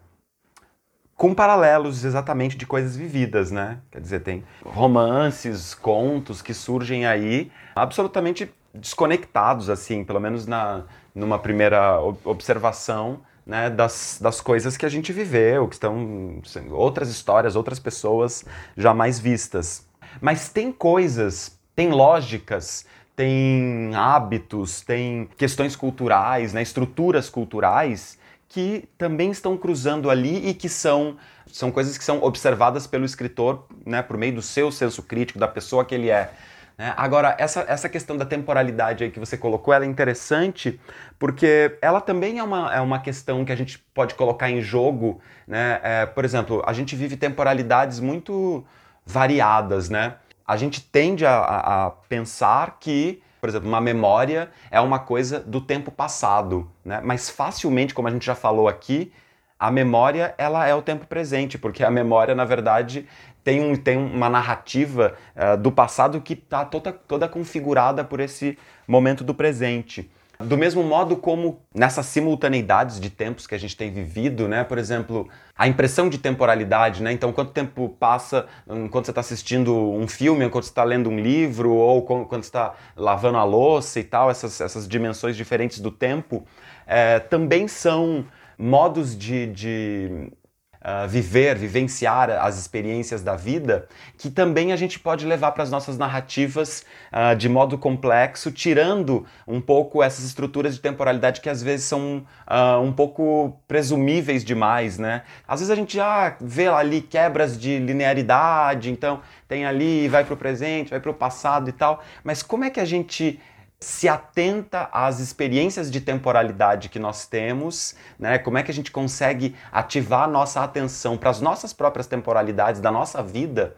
com paralelos exatamente de coisas vividas, né? Quer dizer, tem romances, contos que surgem aí absolutamente desconectados, assim, pelo menos na, numa primeira observação, né, das, das coisas que a gente viveu, que estão outras histórias, outras pessoas jamais vistas. Mas tem coisas, tem lógicas, tem hábitos, tem questões culturais, né, estruturas culturais que também estão cruzando ali e que são, são coisas que são observadas pelo escritor, né, por meio do seu senso crítico, da pessoa que ele é. Né? Agora, essa, essa questão da temporalidade aí que você colocou, ela é interessante porque ela também é uma, é uma questão que a gente pode colocar em jogo. Né? É, por exemplo, a gente vive temporalidades muito variadas, né? A gente tende a, a pensar que por exemplo, uma memória é uma coisa do tempo passado, né? Mas facilmente, como a gente já falou aqui, a memória ela é o tempo presente, porque a memória, na verdade, tem, um, tem uma narrativa uh, do passado que está toda, toda configurada por esse momento do presente. Do mesmo modo como nessas simultaneidades de tempos que a gente tem vivido, né? Por exemplo, a impressão de temporalidade, né? Então, quanto tempo passa enquanto você está assistindo um filme, enquanto você está lendo um livro, ou quando está lavando a louça e tal, essas, essas dimensões diferentes do tempo, é, também são modos de, de uh, viver, vivenciar as experiências da vida, que também a gente pode levar para as nossas narrativas uh, de modo complexo, tirando um pouco essas estruturas de temporalidade que às vezes são uh, um pouco presumíveis demais, né? Às vezes a gente já vê ali quebras de linearidade, então tem ali, vai para o presente, vai para o passado e tal, mas como é que a gente se atenta às experiências de temporalidade que nós temos, né? Como é que a gente consegue ativar a nossa atenção para as nossas próprias temporalidades da nossa vida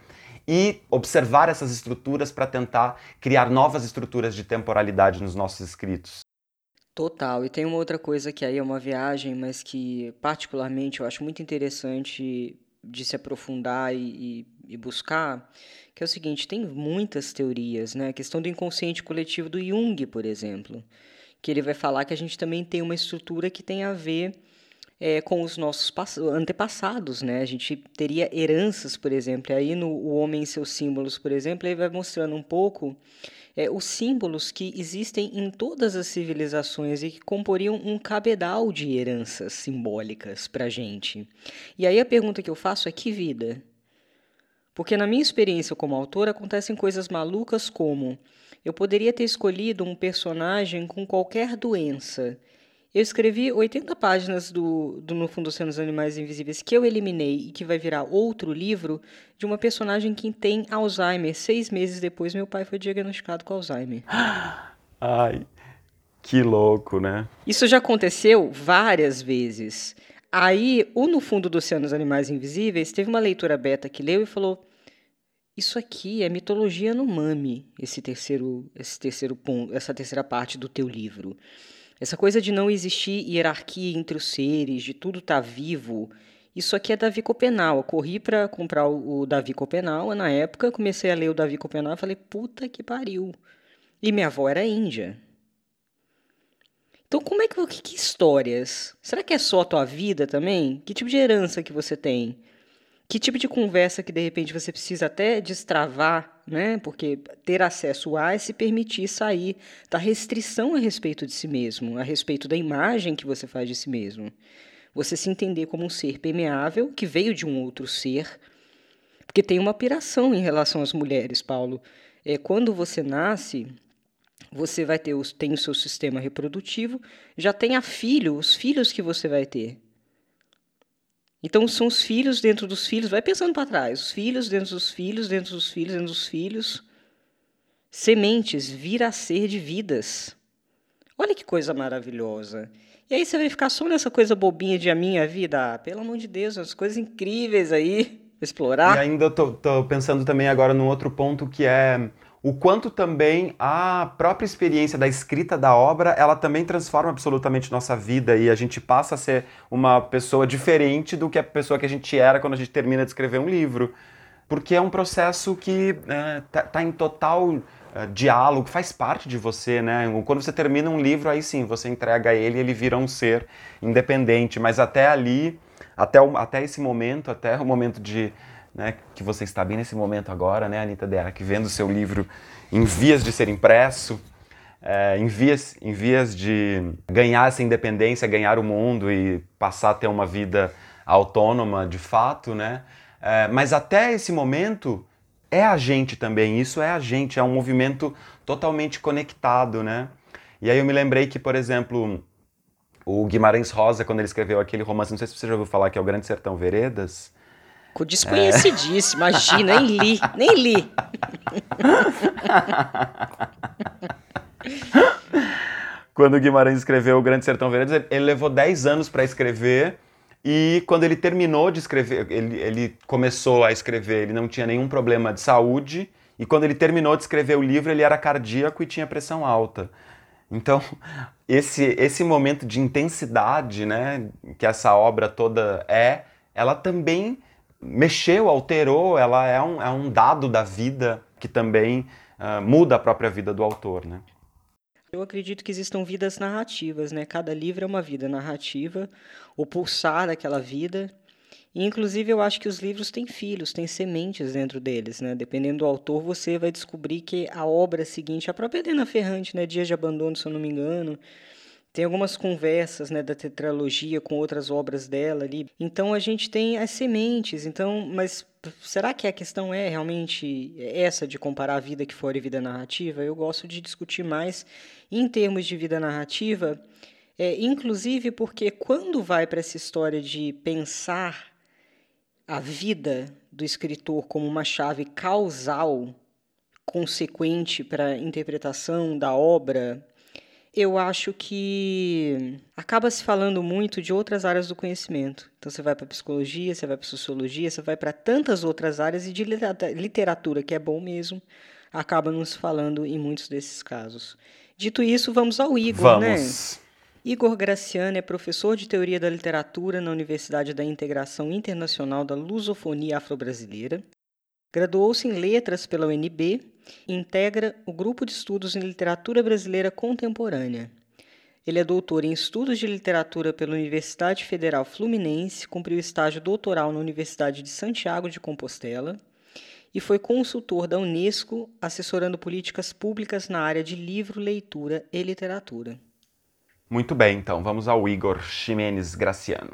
e observar essas estruturas para tentar criar novas estruturas de temporalidade nos nossos escritos. Total. E tem uma outra coisa que aí é uma viagem, mas que particularmente eu acho muito interessante de se aprofundar e, e, e buscar, que é o seguinte, tem muitas teorias, né? A questão do inconsciente coletivo do Jung, por exemplo, que ele vai falar que a gente também tem uma estrutura que tem a ver é, com os nossos antepassados, né? A gente teria heranças, por exemplo, aí no O Homem e seus Símbolos, por exemplo, ele vai mostrando um pouco é, os símbolos que existem em todas as civilizações e que comporiam um cabedal de heranças simbólicas para a gente. E aí a pergunta que eu faço é: que vida? Porque na minha experiência como autor acontecem coisas malucas como eu poderia ter escolhido um personagem com qualquer doença. Eu escrevi 80 páginas do, do No Fundo Oceano dos Animais Invisíveis que eu eliminei e que vai virar outro livro de uma personagem que tem Alzheimer. Seis meses depois, meu pai foi diagnosticado com Alzheimer. Ai, que louco, né? Isso já aconteceu várias vezes. Aí, o No Fundo do Oceano dos Animais Invisíveis teve uma leitura beta que leu e falou: Isso aqui é mitologia no mame, esse terceiro, esse terceiro ponto, essa terceira parte do teu livro. Essa coisa de não existir hierarquia entre os seres, de tudo estar tá vivo. Isso aqui é Davi Copenal. Eu corri para comprar o, o Davi Copenal. Na época, comecei a ler o Davi Copenal e falei: puta que pariu. E minha avó era índia. Então, como é que, que, que histórias? Será que é só a tua vida também? Que tipo de herança que você tem? Que tipo de conversa que de repente você precisa até destravar, né? Porque ter acesso a é se permitir sair da restrição a respeito de si mesmo, a respeito da imagem que você faz de si mesmo. Você se entender como um ser permeável que veio de um outro ser. Porque tem uma piração em relação às mulheres, Paulo. É, quando você nasce, você vai ter os, tem o seu sistema reprodutivo, já tem a filho, os filhos que você vai ter. Então são os filhos dentro dos filhos, vai pensando para trás, os filhos dentro dos filhos, dentro dos filhos, dentro dos filhos. Sementes vir a ser de vidas. Olha que coisa maravilhosa. E aí você vai ficar só nessa coisa bobinha de a minha vida. Ah, pelo amor de Deus, as coisas incríveis aí, explorar. E ainda tô, tô pensando também agora num outro ponto que é o quanto também a própria experiência da escrita da obra, ela também transforma absolutamente nossa vida e a gente passa a ser uma pessoa diferente do que a pessoa que a gente era quando a gente termina de escrever um livro. Porque é um processo que é, tá, tá, em total é, diálogo, faz parte de você, né? Quando você termina um livro, aí sim, você entrega ele, ele vira um ser independente, mas até ali, até, o, até esse momento, até o momento de né, que você está bem nesse momento agora, né, Anitta Dera, que vendo o seu livro em vias de ser impresso, é, em, vias, em vias de ganhar essa independência, ganhar o mundo e passar a ter uma vida autônoma de fato, né? É, mas até esse momento é a gente também, isso é a gente, é um movimento totalmente conectado, né? E aí eu me lembrei que, por exemplo, o Guimarães Rosa, quando ele escreveu aquele romance, não sei se você já ouviu falar, que é o Grande Sertão Veredas, desconhecidíssimo, é. imagina, nem li, nem li. quando o Guimarães escreveu O Grande Sertão Veredas, ele levou 10 anos para escrever e quando ele terminou de escrever, ele, ele começou a escrever, ele não tinha nenhum problema de saúde e quando ele terminou de escrever o livro, ele era cardíaco e tinha pressão alta. Então, esse, esse momento de intensidade né, que essa obra toda é, ela também mexeu, alterou, ela é um, é um dado da vida que também uh, muda a própria vida do autor, né? Eu acredito que existam vidas narrativas, né? Cada livro é uma vida narrativa, o pulsar daquela vida. E, inclusive, eu acho que os livros têm filhos, têm sementes dentro deles, né? Dependendo do autor, você vai descobrir que a obra seguinte, a própria Helena Ferrante, né? Dias de Abandono, se eu não me engano, tem algumas conversas né, da tetralogia com outras obras dela ali. Então a gente tem as sementes. Então, mas será que a questão é realmente essa de comparar a vida que fora e vida narrativa? Eu gosto de discutir mais em termos de vida narrativa, é, inclusive porque quando vai para essa história de pensar a vida do escritor como uma chave causal consequente para a interpretação da obra eu acho que acaba se falando muito de outras áreas do conhecimento. Então você vai para psicologia, você vai para sociologia, você vai para tantas outras áreas e de literatura, que é bom mesmo, acaba nos falando em muitos desses casos. Dito isso, vamos ao Igor, né? vamos. né? Igor Graciano é professor de Teoria da Literatura na Universidade da Integração Internacional da Lusofonia Afro-Brasileira. Graduou-se em Letras pela UNB integra o Grupo de Estudos em Literatura Brasileira Contemporânea. Ele é doutor em Estudos de Literatura pela Universidade Federal Fluminense, cumpriu estágio doutoral na Universidade de Santiago de Compostela e foi consultor da Unesco, assessorando políticas públicas na área de livro, leitura e literatura. Muito bem, então vamos ao Igor Ximenes Graciano.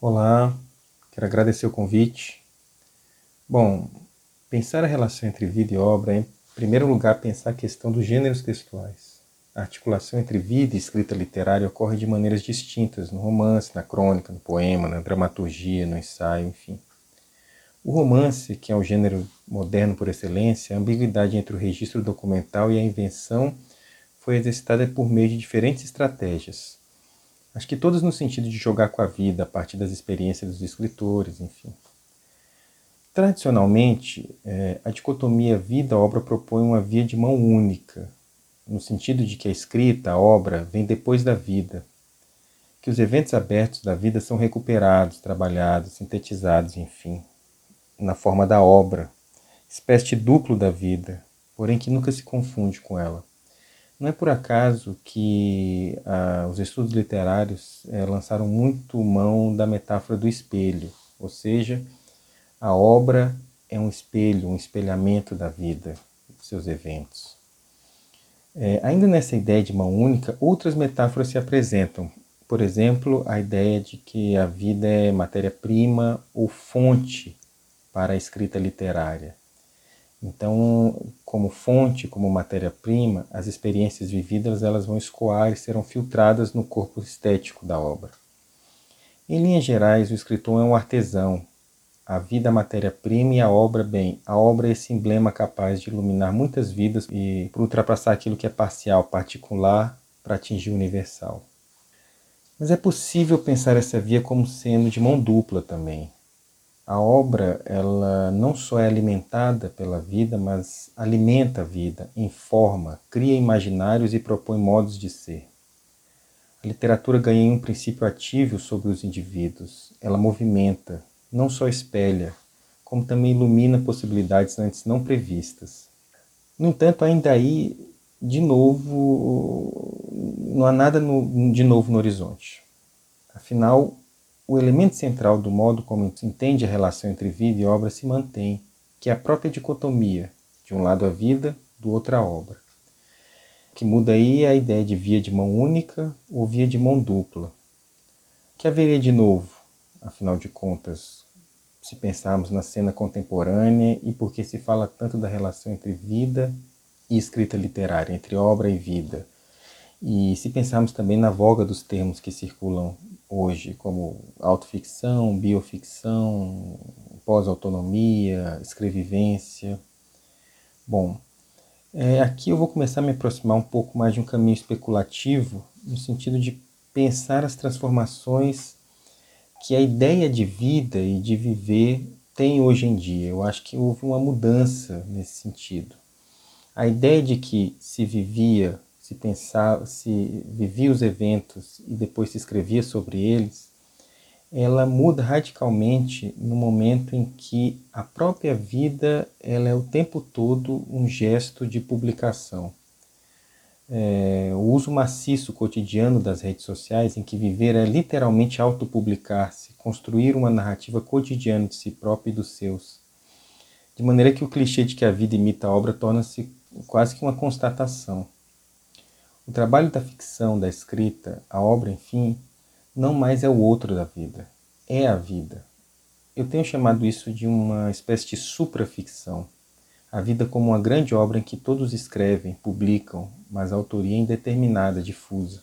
Olá, quero agradecer o convite. Bom, pensar a relação entre vida e obra é, em primeiro lugar, pensar a questão dos gêneros textuais. A articulação entre vida e escrita literária ocorre de maneiras distintas no romance, na crônica, no poema, na dramaturgia, no ensaio, enfim. O romance, que é o gênero moderno por excelência, a ambiguidade entre o registro documental e a invenção foi exercitada por meio de diferentes estratégias, Acho que todas no sentido de jogar com a vida a partir das experiências dos escritores, enfim. Tradicionalmente, é, a dicotomia vida-obra propõe uma via de mão única, no sentido de que a escrita, a obra, vem depois da vida, que os eventos abertos da vida são recuperados, trabalhados, sintetizados, enfim, na forma da obra, espécie de duplo da vida, porém que nunca se confunde com ela. Não é por acaso que ah, os estudos literários eh, lançaram muito mão da metáfora do espelho, ou seja, a obra é um espelho, um espelhamento da vida, dos seus eventos. É, ainda nessa ideia de mão única, outras metáforas se apresentam. Por exemplo, a ideia de que a vida é matéria-prima ou fonte para a escrita literária. Então, como fonte, como matéria-prima, as experiências vividas elas vão escoar e serão filtradas no corpo estético da obra. Em linhas gerais, o escritor é um artesão, a vida a matéria-prima e a obra bem. A obra é esse emblema capaz de iluminar muitas vidas e ultrapassar aquilo que é parcial, particular, para atingir o universal. Mas é possível pensar essa via como sendo de mão dupla também. A obra, ela não só é alimentada pela vida, mas alimenta a vida, informa, cria imaginários e propõe modos de ser. A literatura ganha um princípio ativo sobre os indivíduos. Ela movimenta, não só espelha, como também ilumina possibilidades antes não previstas. No entanto, ainda aí, de novo, não há nada no, de novo no horizonte. Afinal, o elemento central do modo como se entende a relação entre vida e obra se mantém, que é a própria dicotomia, de um lado a vida, do outro a obra. O que muda aí é a ideia de via de mão única ou via de mão dupla. Que haveria de novo, afinal de contas, se pensarmos na cena contemporânea e por que se fala tanto da relação entre vida e escrita literária, entre obra e vida. E se pensarmos também na voga dos termos que circulam hoje, como autoficção, bioficção, pós-autonomia, escrevivência. Bom, é, aqui eu vou começar a me aproximar um pouco mais de um caminho especulativo, no sentido de pensar as transformações que a ideia de vida e de viver tem hoje em dia. Eu acho que houve uma mudança nesse sentido. A ideia de que se vivia, se pensava, se vivia os eventos e depois se escrevia sobre eles, ela muda radicalmente no momento em que a própria vida ela é o tempo todo um gesto de publicação é, o uso maciço cotidiano das redes sociais, em que viver é literalmente autopublicar-se, construir uma narrativa cotidiana de si próprio e dos seus. De maneira que o clichê de que a vida imita a obra torna-se quase que uma constatação. O trabalho da ficção, da escrita, a obra, enfim, não mais é o outro da vida, é a vida. Eu tenho chamado isso de uma espécie de supraficção a vida como uma grande obra em que todos escrevem, publicam, mas a autoria é indeterminada, difusa.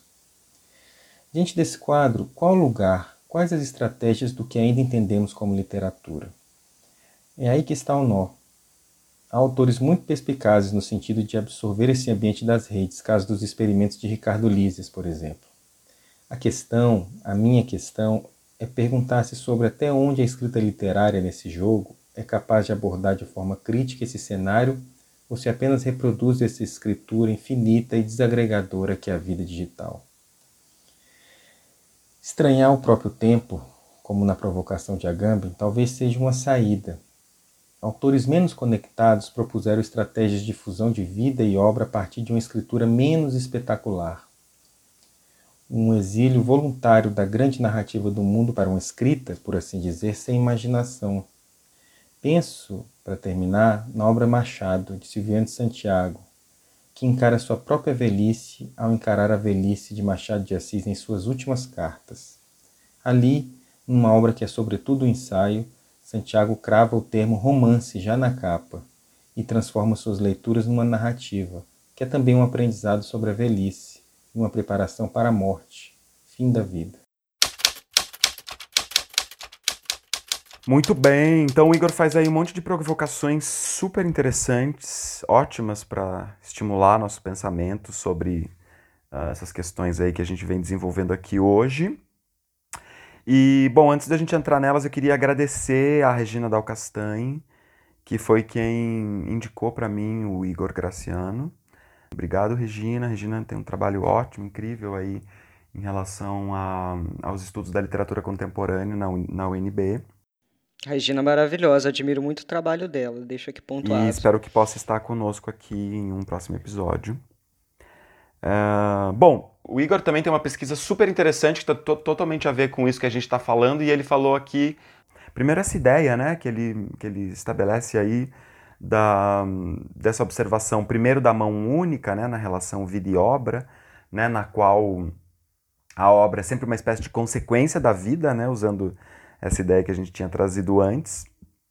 Diante desse quadro, qual lugar, quais as estratégias do que ainda entendemos como literatura? É aí que está o nó. Há autores muito perspicazes no sentido de absorver esse ambiente das redes, caso dos experimentos de Ricardo Lises, por exemplo. A questão, a minha questão, é perguntar-se sobre até onde a escrita literária nesse jogo é capaz de abordar de forma crítica esse cenário ou se apenas reproduz essa escritura infinita e desagregadora que é a vida digital. Estranhar o próprio tempo, como na provocação de Agamben, talvez seja uma saída. Autores menos conectados propuseram estratégias de fusão de vida e obra a partir de uma escritura menos espetacular. Um exílio voluntário da grande narrativa do mundo para uma escrita, por assim dizer, sem imaginação, Penso, para terminar, na obra Machado, de Silviano de Santiago, que encara sua própria velhice ao encarar a velhice de Machado de Assis em suas últimas cartas. Ali, numa obra que é sobretudo um ensaio, Santiago crava o termo romance já na capa e transforma suas leituras numa narrativa, que é também um aprendizado sobre a velhice e uma preparação para a morte, fim da vida. Muito bem, então o Igor faz aí um monte de provocações super interessantes, ótimas para estimular nosso pensamento sobre uh, essas questões aí que a gente vem desenvolvendo aqui hoje. E, bom, antes da gente entrar nelas, eu queria agradecer a Regina Dalcastanhe, que foi quem indicou para mim o Igor Graciano. Obrigado, Regina. Regina tem um trabalho ótimo, incrível aí em relação a, aos estudos da literatura contemporânea na, na UNB. A Regina maravilhosa, admiro muito o trabalho dela, deixa aqui pontuado. E espero que possa estar conosco aqui em um próximo episódio. Uh, bom, o Igor também tem uma pesquisa super interessante que está totalmente a ver com isso que a gente está falando, e ele falou aqui, primeiro essa ideia né, que, ele, que ele estabelece aí da, dessa observação, primeiro da mão única né, na relação vida e obra, né, na qual a obra é sempre uma espécie de consequência da vida, né, usando essa ideia que a gente tinha trazido antes,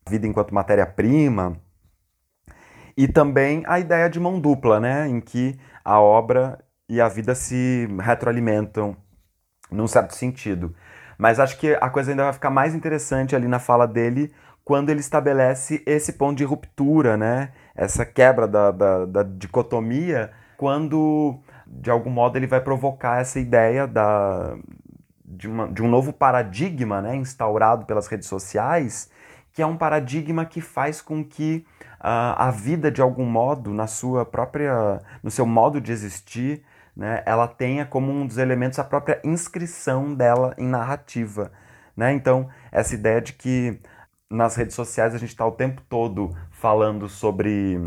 vida enquanto matéria-prima, e também a ideia de mão dupla, né, em que a obra e a vida se retroalimentam num certo sentido. Mas acho que a coisa ainda vai ficar mais interessante ali na fala dele quando ele estabelece esse ponto de ruptura, né? essa quebra da, da, da dicotomia, quando de algum modo ele vai provocar essa ideia da, de, uma, de um novo paradigma né? instaurado pelas redes sociais, que é um paradigma que faz com que uh, a vida, de algum modo, na sua própria, no seu modo de existir, né, ela tenha como um dos elementos a própria inscrição dela em narrativa. Né? Então, essa ideia de que nas redes sociais a gente está o tempo todo falando sobre,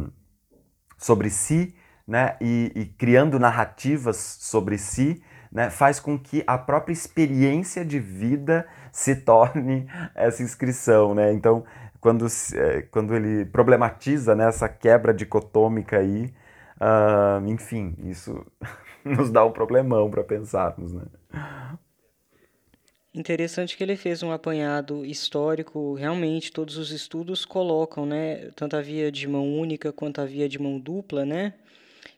sobre si né? e, e criando narrativas sobre si, né? faz com que a própria experiência de vida se torne essa inscrição. Né? Então, quando, é, quando ele problematiza né, essa quebra dicotômica aí, uh, enfim, isso nos dá um problemão para pensarmos, né? Interessante que ele fez um apanhado histórico, realmente todos os estudos colocam, né, tanto a via de mão única quanto a via de mão dupla, né,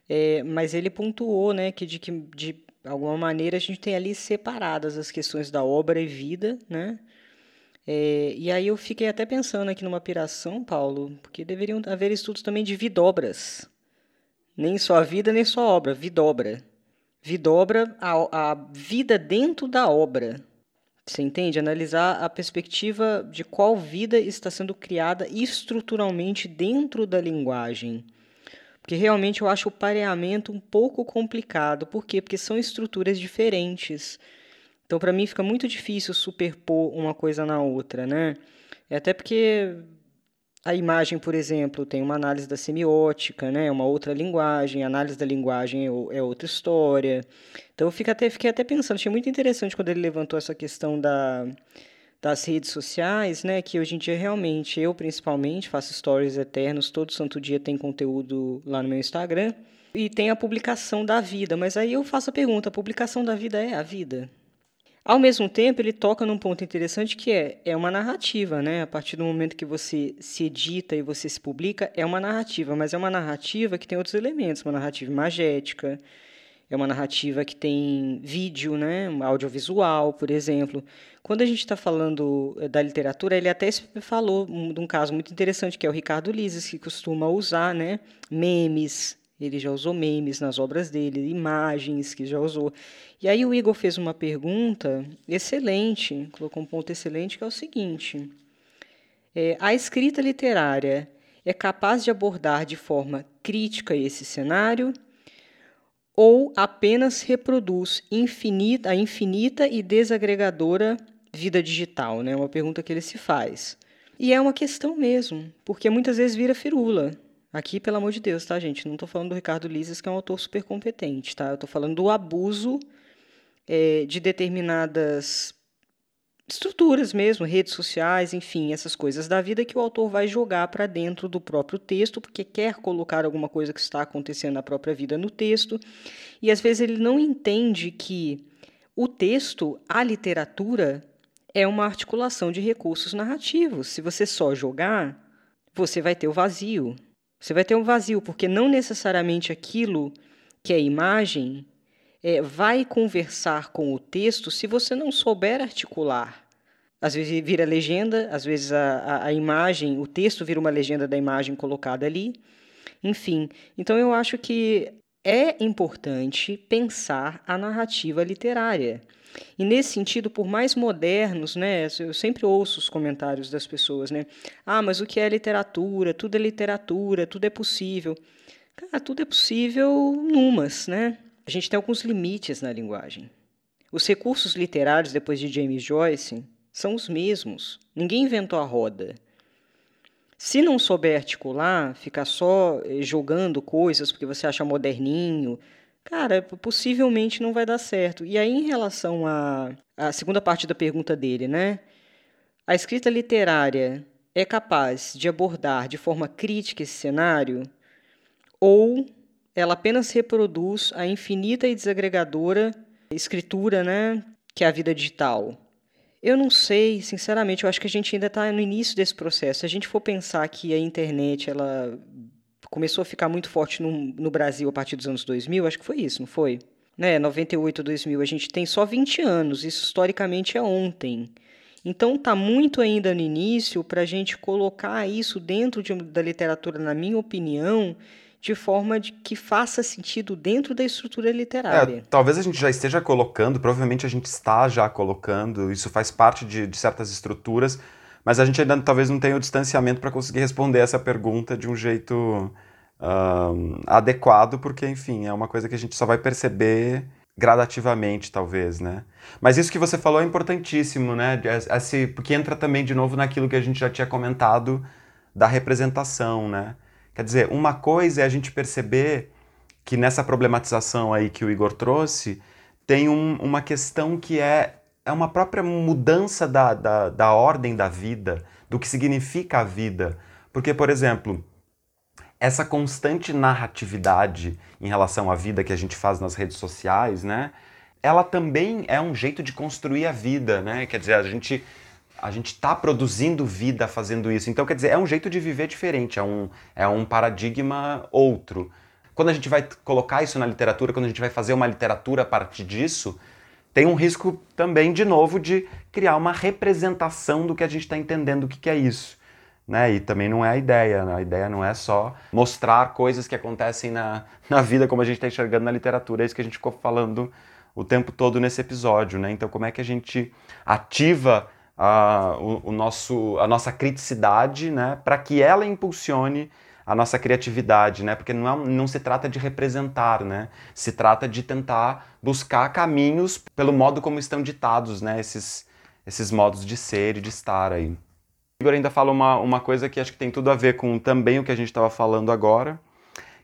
é, mas ele pontuou, né, que de, que de alguma maneira a gente tem ali separadas as questões da obra e vida, né, é, e aí eu fiquei até pensando aqui numa piração, Paulo, porque deveriam haver estudos também de vidobras, nem só a vida, nem só a obra, vidobra, vidobra a, a vida dentro da obra. Você entende? Analisar a perspectiva de qual vida está sendo criada estruturalmente dentro da linguagem. Porque realmente eu acho o pareamento um pouco complicado. Por quê? Porque são estruturas diferentes. Então, para mim, fica muito difícil superpor uma coisa na outra, né? É até porque a imagem, por exemplo, tem uma análise da semiótica, né? uma outra linguagem, a análise da linguagem é, é outra história. Então eu fiquei até, fiquei até pensando, achei muito interessante quando ele levantou essa questão da, das redes sociais, né? Que hoje em dia realmente, eu principalmente, faço stories eternos, todo santo dia tem conteúdo lá no meu Instagram. E tem a publicação da vida, mas aí eu faço a pergunta: a publicação da vida é a vida? Ao mesmo tempo, ele toca num ponto interessante que é, é uma narrativa, né? A partir do momento que você se edita e você se publica, é uma narrativa, mas é uma narrativa que tem outros elementos, uma narrativa imagética, é uma narrativa que tem vídeo, né? audiovisual, por exemplo. Quando a gente está falando eh, da literatura, ele até falou de um caso muito interessante, que é o Ricardo Lises, que costuma usar né? memes, ele já usou memes nas obras dele, imagens que já usou. E aí o Igor fez uma pergunta excelente, colocou um ponto excelente, que é o seguinte: é, a escrita literária é capaz de abordar de forma crítica esse cenário ou apenas reproduz infinita, a infinita e desagregadora vida digital? É né? uma pergunta que ele se faz. E é uma questão mesmo, porque muitas vezes vira firula. Aqui, pelo amor de Deus, tá, gente? Não estou falando do Ricardo Lises, que é um autor super competente, tá? Eu estou falando do abuso é, de determinadas estruturas mesmo, redes sociais, enfim, essas coisas da vida que o autor vai jogar para dentro do próprio texto, porque quer colocar alguma coisa que está acontecendo na própria vida no texto. E às vezes ele não entende que o texto, a literatura, é uma articulação de recursos narrativos. Se você só jogar, você vai ter o vazio. Você vai ter um vazio, porque não necessariamente aquilo que é imagem é, vai conversar com o texto se você não souber articular. Às vezes vira legenda, às vezes a, a, a imagem, o texto vira uma legenda da imagem colocada ali. Enfim, então eu acho que é importante pensar a narrativa literária. E nesse sentido, por mais modernos, né, eu sempre ouço os comentários das pessoas, né? Ah, mas o que é literatura? Tudo é literatura, tudo é possível. Cara, tudo é possível numas, né? A gente tem alguns limites na linguagem. Os recursos literários depois de James Joyce são os mesmos. Ninguém inventou a roda. Se não souber articular, ficar só eh, jogando coisas porque você acha moderninho, Cara, possivelmente não vai dar certo. E aí, em relação à, à segunda parte da pergunta dele, né? A escrita literária é capaz de abordar de forma crítica esse cenário? Ou ela apenas reproduz a infinita e desagregadora escritura, né? Que é a vida digital? Eu não sei, sinceramente, eu acho que a gente ainda está no início desse processo. Se a gente for pensar que a internet ela começou a ficar muito forte no, no Brasil a partir dos anos 2000, acho que foi isso, não foi? Né, 98, 2000, a gente tem só 20 anos, isso historicamente é ontem. Então tá muito ainda no início para a gente colocar isso dentro de, da literatura, na minha opinião, de forma de que faça sentido dentro da estrutura literária. É, talvez a gente já esteja colocando, provavelmente a gente está já colocando, isso faz parte de, de certas estruturas, mas a gente ainda talvez não tenha o distanciamento para conseguir responder essa pergunta de um jeito adequado, porque, enfim, é uma coisa que a gente só vai perceber gradativamente, talvez, né? Mas isso que você falou é importantíssimo, né? Esse, porque entra também de novo naquilo que a gente já tinha comentado da representação, né? Quer dizer, uma coisa é a gente perceber que nessa problematização aí que o Igor trouxe, tem um, uma questão que é, é uma própria mudança da, da, da ordem da vida, do que significa a vida. Porque, por exemplo, essa constante narratividade em relação à vida que a gente faz nas redes sociais, né? Ela também é um jeito de construir a vida, né? Quer dizer, a gente a gente está produzindo vida fazendo isso. Então, quer dizer, é um jeito de viver diferente, é um, é um paradigma outro. Quando a gente vai colocar isso na literatura, quando a gente vai fazer uma literatura a partir disso, tem um risco também, de novo, de criar uma representação do que a gente está entendendo o que, que é isso. Né? E também não é a ideia. Né? A ideia não é só mostrar coisas que acontecem na, na vida como a gente está enxergando na literatura. É isso que a gente ficou falando o tempo todo nesse episódio. Né? Então, como é que a gente ativa a, o, o nosso, a nossa criticidade, né, para que ela impulsione a nossa criatividade, né? Porque não, é, não se trata de representar, né? Se trata de tentar buscar caminhos pelo modo como estão ditados, né? Esses, esses modos de ser e de estar aí. Igor ainda fala uma, uma coisa que acho que tem tudo a ver com também o que a gente estava falando agora,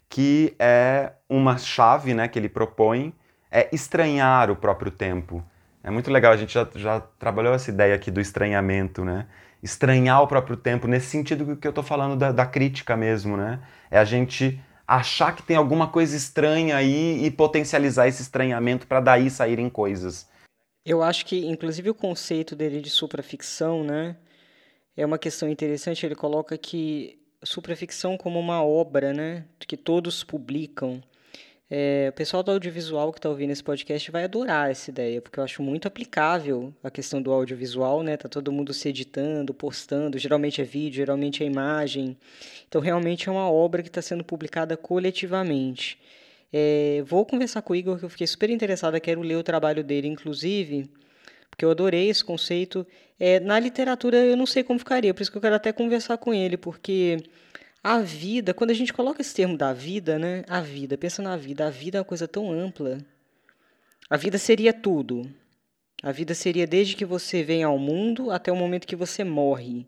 que é uma chave, né? Que ele propõe, é estranhar o próprio tempo. É muito legal, a gente já, já trabalhou essa ideia aqui do estranhamento, né? Estranhar o próprio tempo, nesse sentido que eu estou falando da, da crítica mesmo, né? É a gente achar que tem alguma coisa estranha aí e potencializar esse estranhamento para daí saírem coisas. Eu acho que, inclusive, o conceito dele de supraficção, né? É uma questão interessante. Ele coloca que supraficção como uma obra, né? Que todos publicam. É, o pessoal do audiovisual que está ouvindo esse podcast vai adorar essa ideia, porque eu acho muito aplicável a questão do audiovisual, né? Tá todo mundo se editando, postando, geralmente é vídeo, geralmente é imagem. Então, realmente é uma obra que está sendo publicada coletivamente. É, vou conversar com o Igor, que eu fiquei super interessada, quero ler o trabalho dele, inclusive, porque eu adorei esse conceito. É, na literatura, eu não sei como ficaria, por isso que eu quero até conversar com ele, porque a vida, quando a gente coloca esse termo da vida, né? A vida, pensa na vida, a vida é uma coisa tão ampla. A vida seria tudo. A vida seria desde que você vem ao mundo até o momento que você morre.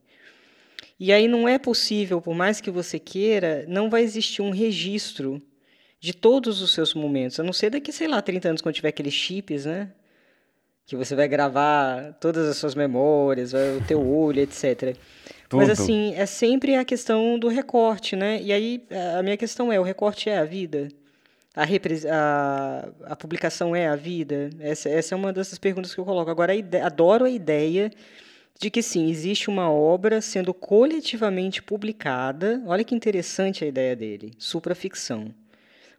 E aí não é possível, por mais que você queira, não vai existir um registro de todos os seus momentos. A não ser daqui, sei lá, 30 anos, quando tiver aqueles chips, né? Que você vai gravar todas as suas memórias, o teu olho, etc. Tudo. Mas assim, é sempre a questão do recorte, né? E aí a minha questão é, o recorte é a vida? A, a, a publicação é a vida? Essa, essa é uma dessas perguntas que eu coloco. Agora, a adoro a ideia de que sim, existe uma obra sendo coletivamente publicada. Olha que interessante a ideia dele, supraficção.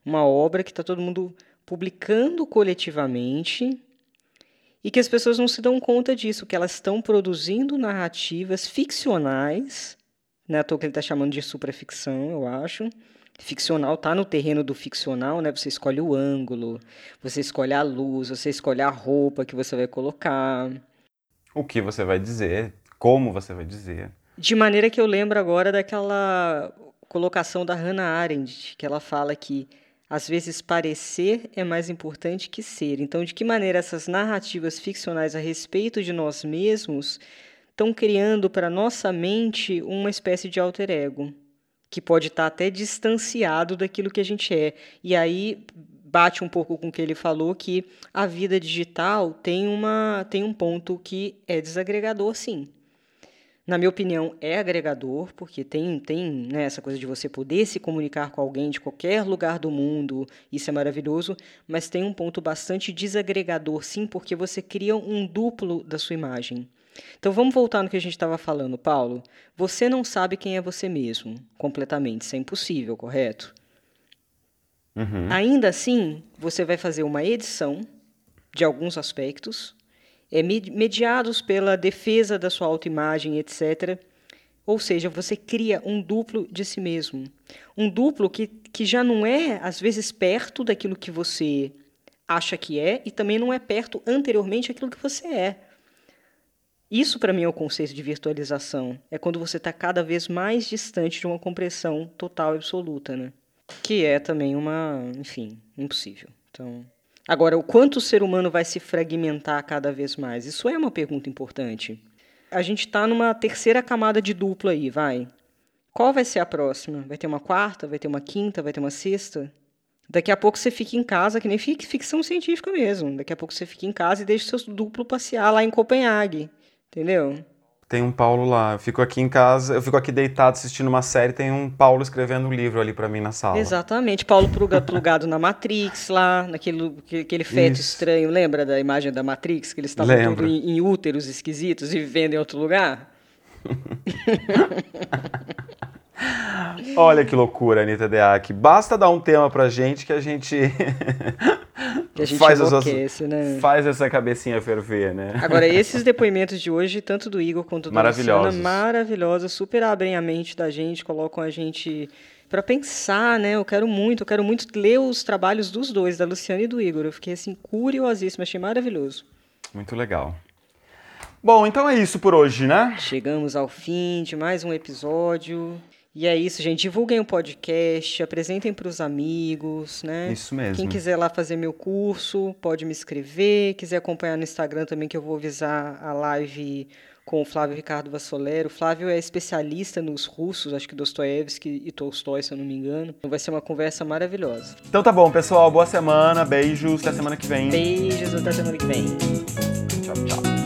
Uma obra que está todo mundo publicando coletivamente e que as pessoas não se dão conta disso, que elas estão produzindo narrativas ficcionais, né, à toa que ele está chamando de supraficção, eu acho. Ficcional está no terreno do ficcional, né? Você escolhe o ângulo, você escolhe a luz, você escolhe a roupa que você vai colocar. O que você vai dizer, como você vai dizer. De maneira que eu lembro agora daquela colocação da Hannah Arendt, que ela fala que às vezes, parecer é mais importante que ser. Então, de que maneira essas narrativas ficcionais a respeito de nós mesmos estão criando para nossa mente uma espécie de alter ego, que pode estar até distanciado daquilo que a gente é. E aí bate um pouco com o que ele falou que a vida digital tem uma tem um ponto que é desagregador, sim na minha opinião, é agregador, porque tem, tem né, essa coisa de você poder se comunicar com alguém de qualquer lugar do mundo, isso é maravilhoso, mas tem um ponto bastante desagregador, sim, porque você cria um duplo da sua imagem. Então vamos voltar no que a gente estava falando, Paulo. Você não sabe quem é você mesmo, completamente, isso é impossível, correto? Uhum. Ainda assim, você vai fazer uma edição de alguns aspectos é, mediados pela defesa da sua autoimagem, etc. Ou seja, você cria um duplo de si mesmo. Um duplo que, que já não é, às vezes, perto daquilo que você acha que é e também não é perto anteriormente daquilo que você é. Isso, para mim, é o conceito de virtualização. É quando você está cada vez mais distante de uma compressão total e absoluta, né? Que é também uma, enfim, impossível. Então, agora, o quanto o ser humano vai se fragmentar cada vez mais? Isso é uma pergunta importante a gente está numa terceira camada de duplo aí, vai. Qual vai ser a próxima? Vai ter uma quarta? Vai ter uma quinta? Vai ter uma sexta? Daqui a pouco você fica em casa, que nem ficção científica mesmo. Daqui a pouco você fica em casa e deixa o seu duplo passear lá em Copenhague. Entendeu? Tem um Paulo lá. Eu fico aqui em casa, eu fico aqui deitado assistindo uma série, tem um Paulo escrevendo um livro ali para mim na sala. Exatamente. Paulo plugado na Matrix lá, naquele aquele feto Isso. estranho. Lembra da imagem da Matrix? Que eles estavam tudo em, em úteros esquisitos e vivendo em outro lugar? Olha que loucura, Anitta Deac. Basta dar um tema pra gente que a gente. que a gente faz, as, né? faz essa cabecinha ferver, né? Agora, esses depoimentos de hoje, tanto do Igor quanto do Luciana, maravilhosos, super abrem a mente da gente, colocam a gente para pensar, né? Eu quero muito, eu quero muito ler os trabalhos dos dois, da Luciana e do Igor. Eu fiquei assim curiosíssima, achei maravilhoso. Muito legal. Bom, então é isso por hoje, né? Chegamos ao fim de mais um episódio. E é isso, gente. Divulguem o podcast, apresentem para os amigos, né? Isso mesmo. Quem quiser lá fazer meu curso, pode me escrever. Quiser acompanhar no Instagram também, que eu vou avisar a live com o Flávio Ricardo Vassolero. O Flávio é especialista nos russos, acho que Dostoiévski e Tolstói, se eu não me engano. Então vai ser uma conversa maravilhosa. Então tá bom, pessoal. Boa semana. Beijos. Até semana que vem. Beijos. Até semana que vem. Tchau, tchau.